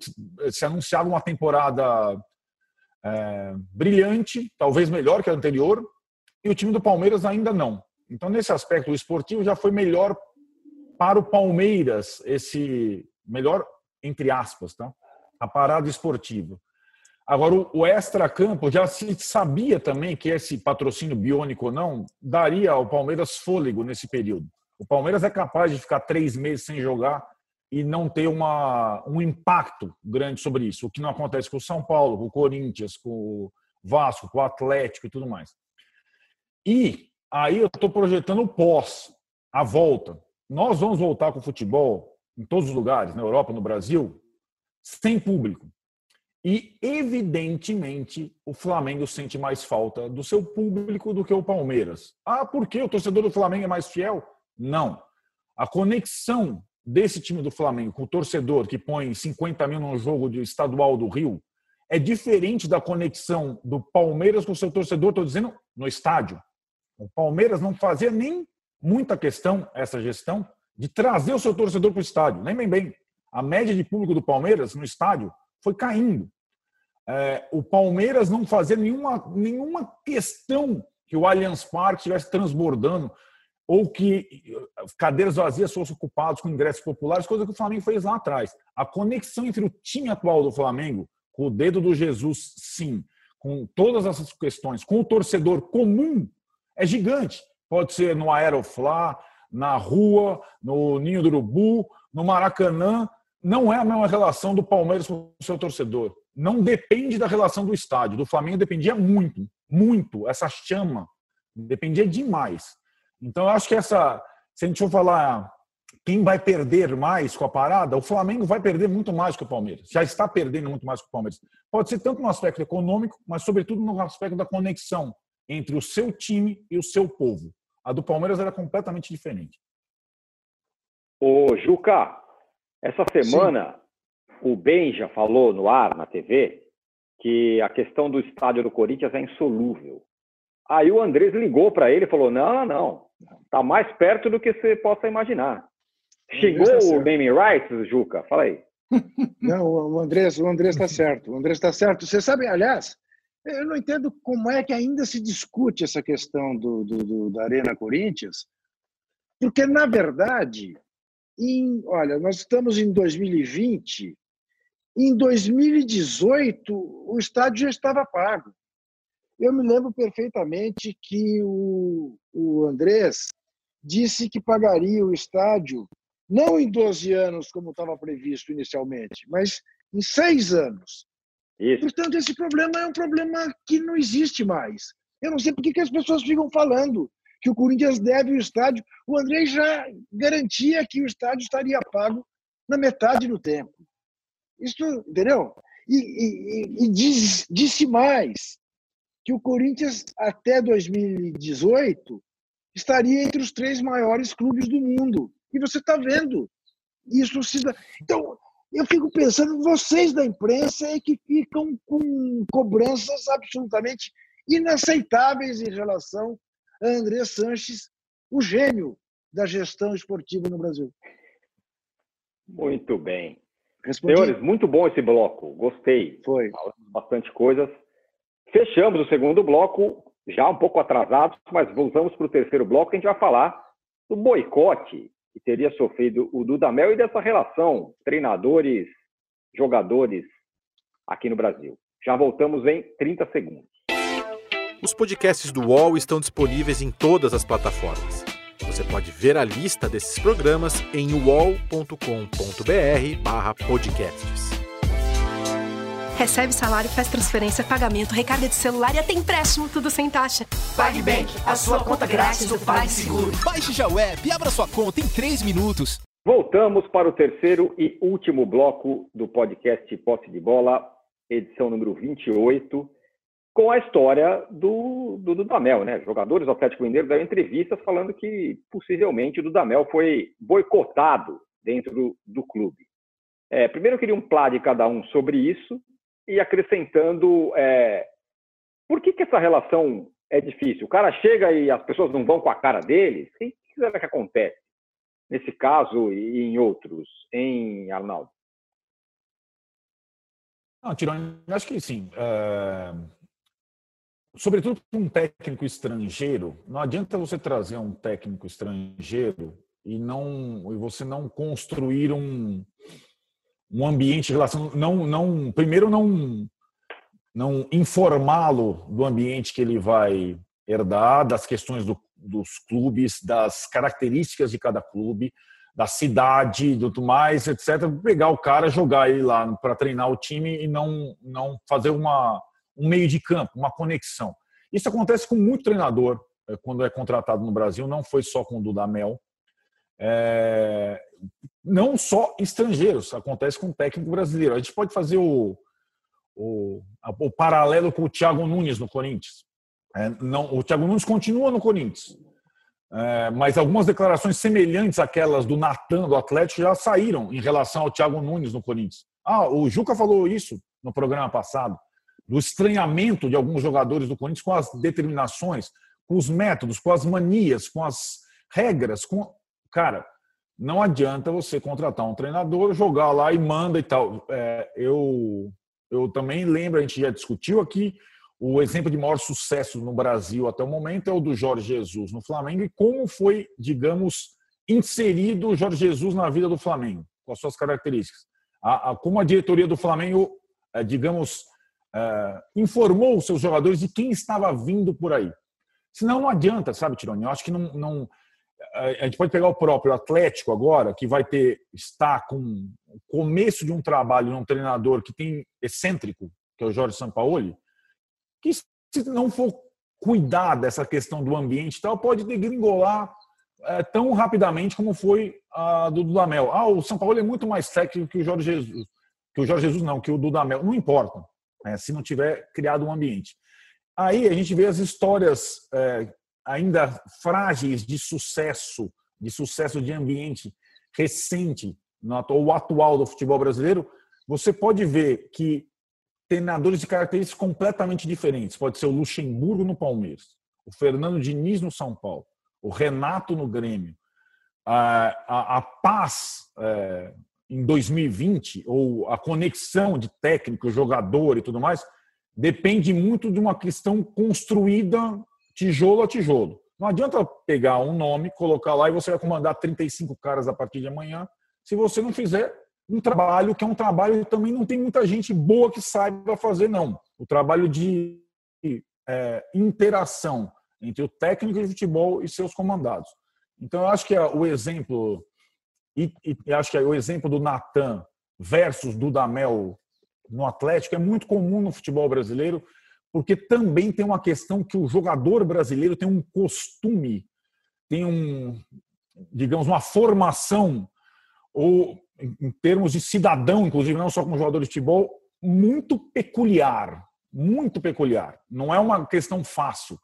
se anunciava uma temporada eh, brilhante, talvez melhor que a anterior, e o time do Palmeiras ainda não. Então, nesse aspecto, o esportivo já foi melhor para o Palmeiras, esse melhor entre aspas, tá? A parada esportiva. Agora, o extra-campo já se sabia também que esse patrocínio biônico ou não daria ao Palmeiras fôlego nesse período. O Palmeiras é capaz de ficar três meses sem jogar e não ter uma, um impacto grande sobre isso, o que não acontece com o São Paulo, com o Corinthians, com o Vasco, com o Atlético e tudo mais. E aí eu estou projetando o pós, a volta. Nós vamos voltar com o futebol em todos os lugares, na Europa, no Brasil, sem público. E, evidentemente, o Flamengo sente mais falta do seu público do que o Palmeiras. Ah, por que o torcedor do Flamengo é mais fiel? Não. A conexão desse time do Flamengo com o torcedor que põe 50 mil no jogo de estadual do Rio é diferente da conexão do Palmeiras com o seu torcedor, estou dizendo, no estádio. O Palmeiras não fazia nem muita questão, essa gestão, de trazer o seu torcedor para o estádio. Nem bem bem. A média de público do Palmeiras no estádio foi caindo. É, o Palmeiras não fazia nenhuma, nenhuma questão que o Allianz Parque estivesse transbordando ou que cadeiras vazias fossem ocupadas com ingressos populares, coisa que o Flamengo fez lá atrás. A conexão entre o time atual do Flamengo, com o dedo do Jesus, sim, com todas essas questões, com o torcedor comum, é gigante. Pode ser no Aeroflá, na rua, no Ninho do Urubu, no Maracanã, não é a mesma relação do Palmeiras com o seu torcedor. Não depende da relação do estádio. Do Flamengo dependia muito, muito. Essa chama dependia demais. Então, eu acho que essa. Se a gente for falar quem vai perder mais com a parada, o Flamengo vai perder muito mais que o Palmeiras. Já está perdendo muito mais que o Palmeiras. Pode ser tanto no aspecto econômico, mas, sobretudo, no aspecto da conexão entre o seu time e o seu povo. A do Palmeiras era completamente diferente. Ô, Juca, essa semana, Sim. o Benja falou no ar, na TV, que a questão do estádio do Corinthians é insolúvel. Aí o Andrés ligou para ele e falou: não, não, está mais perto do que você possa imaginar. Xingou tá o naming rights, Juca? Fala aí. Não, o Andrés o Andrés está certo. O Andrés está certo. Você sabe, aliás, eu não entendo como é que ainda se discute essa questão do, do, do da Arena Corinthians, porque, na verdade, em, olha, nós estamos em 2020, em 2018 o estádio já estava pago. Eu me lembro perfeitamente que o, o Andrés disse que pagaria o estádio não em 12 anos, como estava previsto inicialmente, mas em seis anos. Isso. Portanto, esse problema é um problema que não existe mais. Eu não sei por que as pessoas ficam falando que o Corinthians deve o estádio. O André já garantia que o estádio estaria pago na metade do tempo. Isso, entendeu? E, e, e diz, disse mais que o Corinthians, até 2018, estaria entre os três maiores clubes do mundo. E você está vendo isso se dá. Então, eu fico pensando, vocês da imprensa é que ficam com cobranças absolutamente inaceitáveis em relação a André Sanches, o gênio da gestão esportiva no Brasil. Muito bem. Respondi? Senhores, muito bom esse bloco. Gostei. Foi. Falamos bastante coisas. Fechamos o segundo bloco, já um pouco atrasados, mas voltamos para o terceiro bloco. A gente vai falar do boicote que teria sofrido o Dudamel e dessa relação treinadores-jogadores aqui no Brasil. Já voltamos em 30 segundos. Os podcasts do UOL estão disponíveis em todas as plataformas. Você pode ver a lista desses programas em uol.com.br/podcasts. Recebe salário, faz transferência, pagamento, recarga de celular e até empréstimo, tudo sem taxa. PagBank, a sua conta grátis do PagSeguro. Baixe já o app e abra sua conta em 3 minutos. Voltamos para o terceiro e último bloco do podcast Posse de Bola, edição número 28 com a história do, do Dudamel, né? Jogadores do Atlético Mineiro deram entrevistas falando que possivelmente o Dudamel foi boicotado dentro do, do clube. É, primeiro eu queria um plá de cada um sobre isso e acrescentando é, por que, que essa relação é difícil. O cara chega e as pessoas não vão com a cara dele. O que será que acontece nesse caso e em outros, em Arnaldo? Não, acho que sim. É sobretudo para um técnico estrangeiro, não adianta você trazer um técnico estrangeiro e não e você não construir um, um ambiente de relação, não, não primeiro não não informá-lo do ambiente que ele vai herdar, das questões do, dos clubes, das características de cada clube, da cidade, do tudo mais, etc. Pegar o cara, jogar ele lá para treinar o time e não não fazer uma um meio de campo, uma conexão. Isso acontece com muito treinador eh, quando é contratado no Brasil, não foi só com o Dudamel. É... Não só estrangeiros, acontece com o técnico brasileiro. A gente pode fazer o, o, o paralelo com o Thiago Nunes no Corinthians. É, não, o Thiago Nunes continua no Corinthians, é, mas algumas declarações semelhantes àquelas do Natan do Atlético já saíram em relação ao Thiago Nunes no Corinthians. Ah, o Juca falou isso no programa passado do estranhamento de alguns jogadores do Corinthians com as determinações, com os métodos, com as manias, com as regras. Com... Cara, não adianta você contratar um treinador, jogar lá e manda e tal. É, eu, eu também lembro, a gente já discutiu aqui, o exemplo de maior sucesso no Brasil até o momento é o do Jorge Jesus no Flamengo e como foi, digamos, inserido o Jorge Jesus na vida do Flamengo, com as suas características. A, a, como a diretoria do Flamengo, é, digamos, uh, informou os seus jogadores de quem estava vindo por aí. Senão não adianta, sabe, Tironi? Eu acho que não, não. A gente pode pegar o próprio Atlético agora, que vai ter está com o começo de um trabalho num treinador que tem excêntrico, que é o Jorge Sampaoli, que se não for cuidar dessa questão do ambiente e tal, pode degringolar é, tão rapidamente como foi a do Dudamel. Ah, o São Paulo é muito mais técnico que o Jorge Jesus. Que o Jorge Jesus não, que o Dudamel. Não importa né, se não tiver criado um ambiente. Aí a gente vê as histórias é, ainda frágeis de sucesso, de sucesso de ambiente recente, ou atual do futebol brasileiro. Você pode ver que treinadores de características completamente diferentes. Pode ser o Luxemburgo no Palmeiras, o Fernando Diniz no São Paulo, o Renato no Grêmio, a, a, a Paz é, em 2020, ou a conexão de técnico, jogador e tudo mais, depende muito de uma questão construída tijolo a tijolo. Não adianta pegar um nome, colocar lá e você vai comandar 35 caras a partir de amanhã, se você não fizer um trabalho que é um trabalho que também não tem muita gente boa que saiba fazer, não. O trabalho de é, interação entre o técnico de futebol e seus comandados. Então, eu acho que o exemplo e, e acho que o exemplo do Natan versus do Damel no Atlético é muito comum no futebol brasileiro, porque também tem uma questão que o jogador brasileiro tem um costume, tem um, digamos, uma formação ou em termos de cidadão, inclusive, não só como jogador de futebol, muito peculiar. Muito peculiar. Não é uma questão fácil.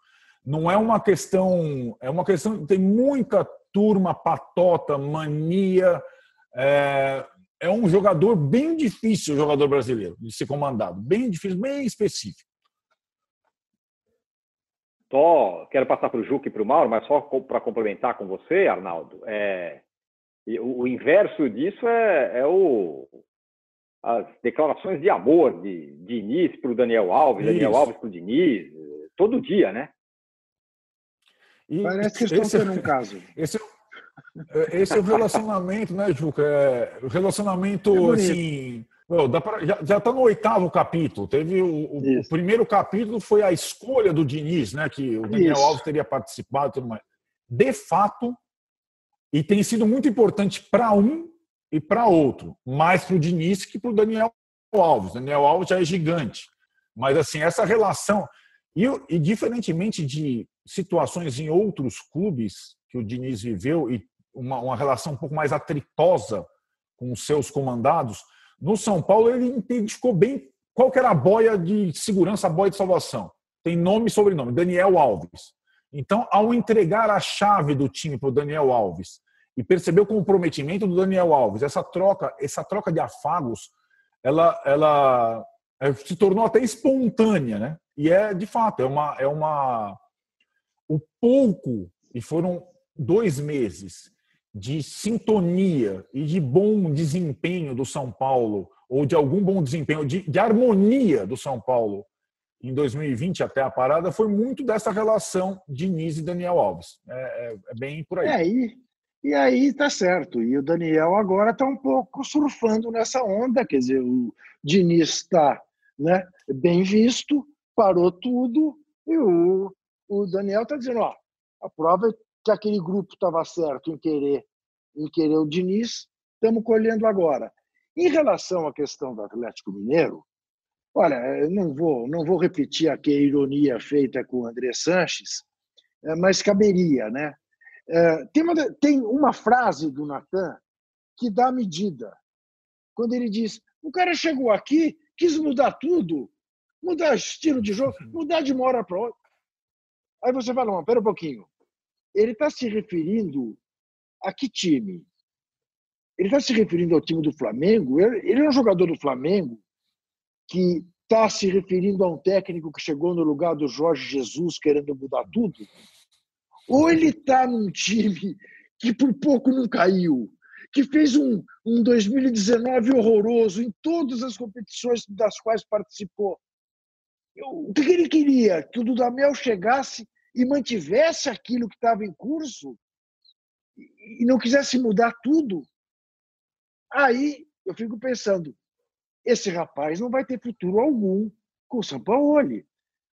Não é uma questão. É uma questão. Tem muita turma patota, mania. É, é um jogador bem difícil, o jogador brasileiro, de ser comandado. Bem difícil, bem específico. Só quero passar para o Juque e para o Mauro, mas só para complementar com você, Arnaldo. É, o, o inverso disso é, é, o, as declarações de amor de Diniz para o Daniel Alves, Isso. Daniel Alves para o Diniz, todo dia, né? E Parece que estão esse, tendo um caso. Esse, esse é o relacionamento, né, Juca? É, o relacionamento, é assim. Pra, já está no oitavo capítulo. Teve o, o, o, primeiro capítulo foi a escolha do Diniz, né? Que o Daniel Isso. Alves teria participado tudo mais. De fato, e tem sido muito importante para um e para outro, mais para o Diniz que para o Daniel Alves. O Daniel Alves já é gigante. Mas assim, essa relação. E, e diferentemente de situações em outros clubes que o Diniz viveu e uma, uma relação um pouco mais atritosa com os seus comandados, no São Paulo ele identificou bem qual que era a boia de segurança, a boia de salvação. Tem nome e sobrenome, Daniel Alves. Então, ao entregar a chave do time para o Daniel Alves e perceber o comprometimento do Daniel Alves, essa troca, essa troca de afagos, ela, ela é, se tornou até espontânea, né? E é de fato é uma é uma o pouco e foram dois meses de sintonia e de bom desempenho do São Paulo, ou de algum bom desempenho, de, de harmonia do São Paulo em 2020 até a parada, foi muito dessa relação de Diniz e Daniel Alves. É, é, é bem por aí. É, e, e aí tá certo. E o Daniel agora está um pouco surfando nessa onda, quer dizer, o Diniz está né, bem visto, parou tudo, e o, o Daniel está dizendo, ó, a prova é que aquele grupo estava certo em querer, em querer o Diniz, estamos colhendo agora. Em relação à questão do Atlético Mineiro, olha, não vou, não vou repetir aqui a ironia feita com o André Sanches, é, mas caberia, né? É, tem, uma, tem uma frase do Natan que dá medida. Quando ele diz: o cara chegou aqui, quis mudar tudo, mudar estilo de jogo, mudar de uma hora para outra. Aí você fala: não, pera um pouquinho ele está se referindo a que time? Ele está se referindo ao time do Flamengo? Ele é um jogador do Flamengo que está se referindo a um técnico que chegou no lugar do Jorge Jesus querendo mudar tudo? Ou ele está num time que por pouco não caiu, que fez um, um 2019 horroroso em todas as competições das quais participou? O que ele queria? Que o Dudamel chegasse e mantivesse aquilo que estava em curso e não quisesse mudar tudo, aí eu fico pensando, esse rapaz não vai ter futuro algum com o Sampaoli.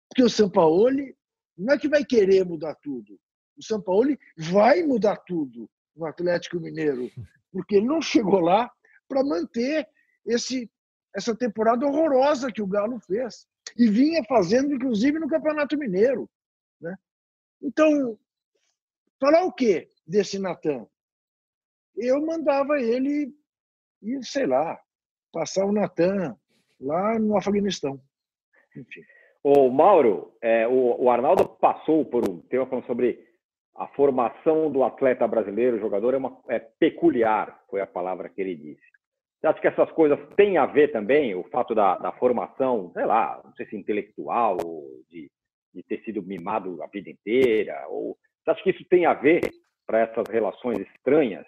Porque o Sampaoli não é que vai querer mudar tudo. O Sampaoli vai mudar tudo no Atlético Mineiro, porque ele não chegou lá para manter esse, essa temporada horrorosa que o Galo fez. E vinha fazendo, inclusive, no Campeonato Mineiro. Então, falar o quê desse Natan? Eu mandava ele ir, sei lá, passar o Natan lá no Afeganistão. Enfim. O Mauro, é, o, o, Arnaldo passou por um tema falando sobre a formação do atleta brasileiro, jogador é, uma, é peculiar, foi a palavra que ele disse. Você acha que essas coisas têm a ver também, o fato da, da formação, sei lá, não sei se intelectual, de de ter sido mimado a vida inteira? Ou você acha que isso tem a ver para essas relações estranhas?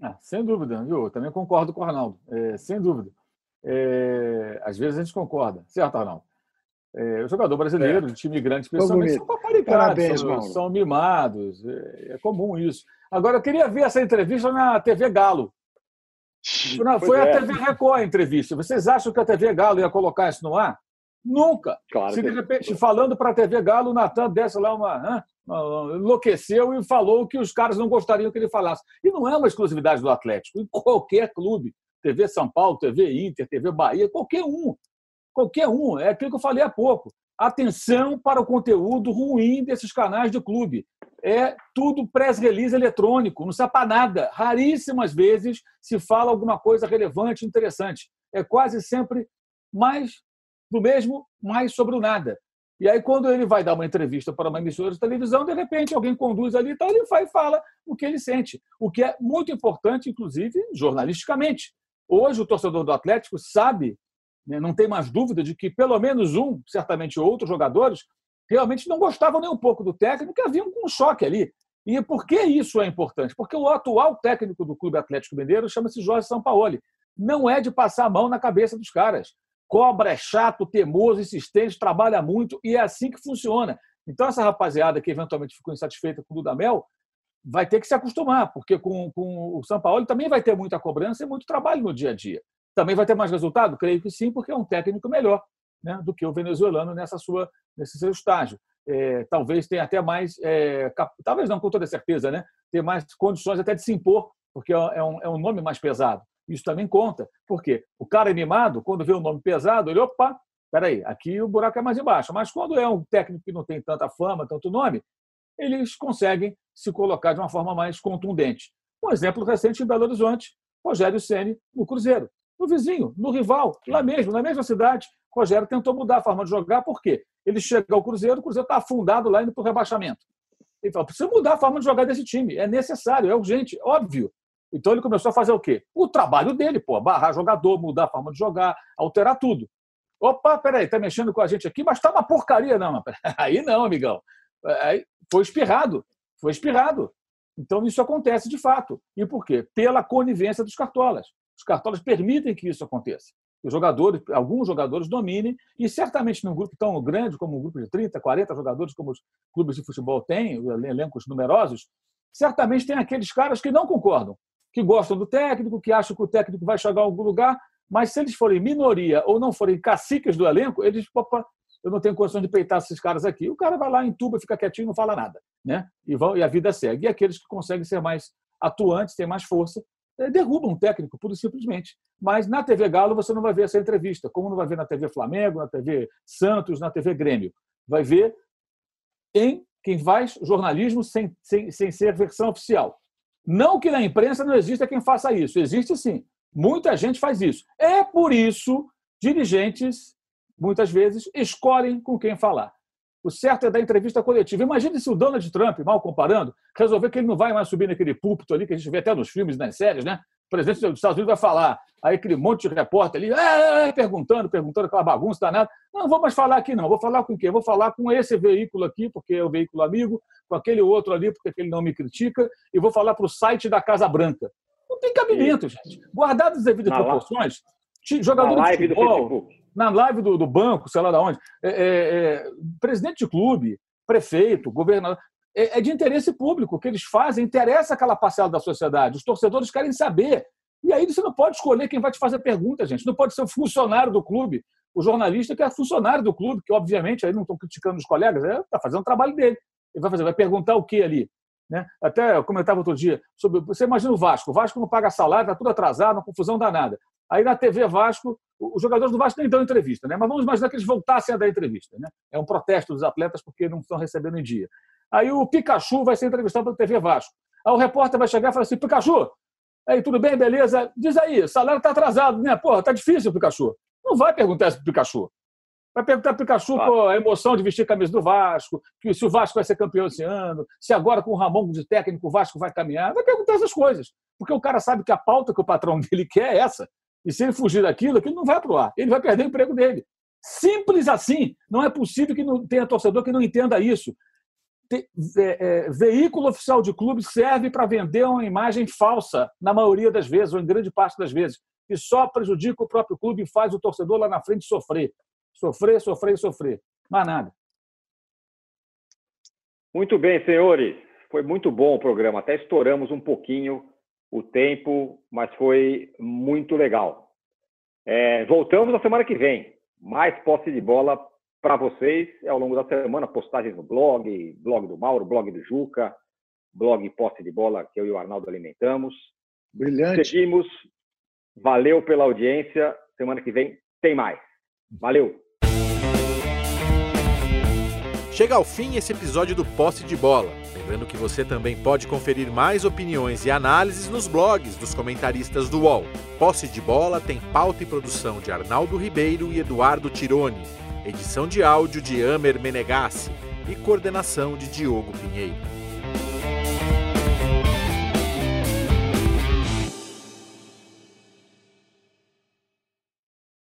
Ah, sem dúvida? Eu também concordo com o Arnaldo, é, sem dúvida. É, às vezes a gente concorda, certo, Arnaldo? É, o jogador brasileiro, de time grande, especialmente, são paparicados, são, são, mimados, é, é, comum isso. Agora, eu queria ver essa entrevista na TV Galo. Foi a TV é. Record a entrevista. Vocês acham que a TV Galo ia colocar isso no ar? Nunca. Claro Se de repente, falando para a TV Galo, o Natan desce lá uma, uma, enlouqueceu e falou que os caras não gostariam que ele falasse. E não é uma exclusividade do Atlético. Em qualquer clube, TV São Paulo, TV Inter, TV Bahia, qualquer um. Qualquer um. É aquilo que eu falei há pouco. atenção para o conteúdo ruim desses canais de clube. É tudo press-release eletrônico, não sabe para nada. Raríssimas vezes se fala alguma coisa relevante, interessante. É quase sempre mais do mesmo, mais sobre o nada. E aí, quando ele vai dar uma entrevista para uma emissora de televisão, de repente alguém conduz ali e tal, ele vai e fala o que ele sente. O que é muito importante, inclusive, jornalisticamente. Hoje, o torcedor do Atlético sabe, né, não tem mais dúvida de que pelo menos um, certamente outros jogadores, realmente não gostavam nem um pouco do técnico, que haviam um choque ali. E por que isso é importante? Porque o atual técnico do Clube Atlético Mineiro chama-se Jorge Sampaoli. Não é de passar a mão na cabeça dos caras cobra, é chato, teimoso, insistente, trabalha muito e é assim que funciona. Então, essa rapaziada que eventualmente ficou insatisfeita com o Dudamel vai ter que se acostumar, porque com, com o São Paulo também vai ter muita cobrança e muito trabalho no dia a dia. Também vai ter mais resultado? Creio que sim, porque é um técnico melhor né, do que o venezuelano nessa sua, nesse seu estágio. É, talvez tenha até mais, é, cap... talvez não com toda certeza, né, ter mais condições até de se impor, porque é um, é um nome mais pesado. Isso também conta. Por quê? O cara animado, quando vê um nome pesado, ele, opa, peraí, aqui o buraco é mais embaixo. Mas quando é um técnico que não tem tanta fama, tanto nome, eles conseguem se colocar de uma forma mais contundente. Um exemplo recente em Belo Horizonte, Rogério Ceni no Cruzeiro. No vizinho, no rival, lá mesmo, na mesma cidade, Rogério tentou mudar a forma de jogar, por quê? Ele chega ao Cruzeiro, o Cruzeiro está afundado lá indo para o rebaixamento. Ele fala, precisa mudar a forma de jogar desse time, é necessário, é urgente, óbvio. Então ele começou a fazer o quê? O trabalho dele, pô, barrar jogador, mudar a forma de jogar, alterar tudo. Opa, peraí, tá mexendo com a gente aqui, mas tá uma porcaria, não. Aí não, amigão. Aí foi espirrado, foi espirrado. Então isso acontece de fato. E por quê? Pela conivência dos cartolas. Os cartolas permitem que isso aconteça. Os jogadores, alguns jogadores dominem, e certamente num grupo tão grande como um grupo de 30, 40 jogadores, como os clubes de futebol têm, elencos numerosos, certamente tem aqueles caras que não concordam que gostam do técnico, que acham que o técnico vai chegar a algum lugar, mas se eles forem minoria ou não forem caciques do elenco, eles, opa, eu não tenho condição de peitar esses caras aqui. O cara vai lá, entuba, fica quietinho, não fala nada. Né? E, vão, e a vida segue. E aqueles que conseguem ser mais atuantes, têm mais força, é, derrubam um técnico, pura e simplesmente. Mas na TV Galo você não vai ver essa entrevista, como não vai ver na TV Flamengo, na TV Santos, na TV Grêmio. Vai ver em quem faz jornalismo sem, sem, sem ser versão oficial. Não que na imprensa não exista quem faça isso, existe sim. Muita gente faz isso. É por isso dirigentes, muitas vezes, escolhem com quem falar. O certo é dar entrevista coletiva. Imagine se o Donald Trump, mal comparando, resolver que ele não vai mais subir naquele púlpito ali que a gente vê até nos filmes, nas séries, né? O presidente dos Estados Unidos vai falar, aí aquele monte de repórter ali, é, é, perguntando, perguntando aquela bagunça danada. Não, vou mais falar aqui não. Vou falar com quem? Vou falar com esse veículo aqui, porque é o veículo amigo, com aquele outro ali, porque aquele não me critica, e vou falar para o site da Casa Branca. Não tem cabimento, gente. Guardadas as devidas na proporções, jogador na live de futebol, na live do, do, banco, sei lá de onde, é, é, é, presidente de clube, prefeito, governador, é, é, de interesse público. O que eles fazem interessa aquela parcela da sociedade. Os torcedores querem saber. E aí você não pode escolher quem vai te fazer pergunta, gente. Não pode ser o funcionário do clube, o jornalista que é funcionário do clube, que obviamente aí não estou criticando os colegas, está fazendo o trabalho dele. Ele vai fazer, vai perguntar o que ali? Né? Até eu comentava outro dia sobre. Você imagina o Vasco. O Vasco não paga salário, está tudo atrasado, uma confusão danada. Aí na TV Vasco, os jogadores do Vasco nem dão entrevista, né? mas vamos imaginar que eles voltassem a dar entrevista. Né? É um protesto dos atletas porque não estão recebendo em dia. Aí o Pikachu vai ser entrevistado pela TV Vasco. Aí o repórter vai chegar e falar assim: Pikachu, aí tudo bem, beleza? Diz aí, salário está atrasado, né? Porra, tá difícil, Pikachu. Não vai perguntar isso pro Pikachu. Vai perguntar para o Pikachu claro. a emoção de vestir a camisa do Vasco, que se o Vasco vai ser campeão esse ano, se agora com o Ramon de técnico o Vasco vai caminhar. Vai perguntar essas coisas. Porque o cara sabe que a pauta que o patrão dele quer é essa. E se ele fugir daquilo, aquilo não vai para o ar. Ele vai perder o emprego dele. Simples assim. Não é possível que não tenha torcedor que não entenda isso. É, é, veículo oficial de clube serve para vender uma imagem falsa, na maioria das vezes, ou em grande parte das vezes, que só prejudica o próprio clube e faz o torcedor lá na frente sofrer. Sofrer, sofrer, sofrer. Mais nada. Muito bem, senhores. Foi muito bom o programa. Até estouramos um pouquinho o tempo, mas foi muito legal. É, voltamos na semana que vem. Mais posse de bola para vocês é ao longo da semana, postagens no blog, blog do Mauro, blog do Juca, blog Posse de Bola que eu e o Arnaldo alimentamos. Brilhante. Seguimos. Valeu pela audiência. Semana que vem tem mais. Valeu. Chega ao fim esse episódio do Posse de Bola. Lembrando que você também pode conferir mais opiniões e análises nos blogs dos comentaristas do UOL. Posse de Bola tem pauta e produção de Arnaldo Ribeiro e Eduardo Tironi edição de áudio de Amer Menegassi e coordenação de Diogo Pinheiro.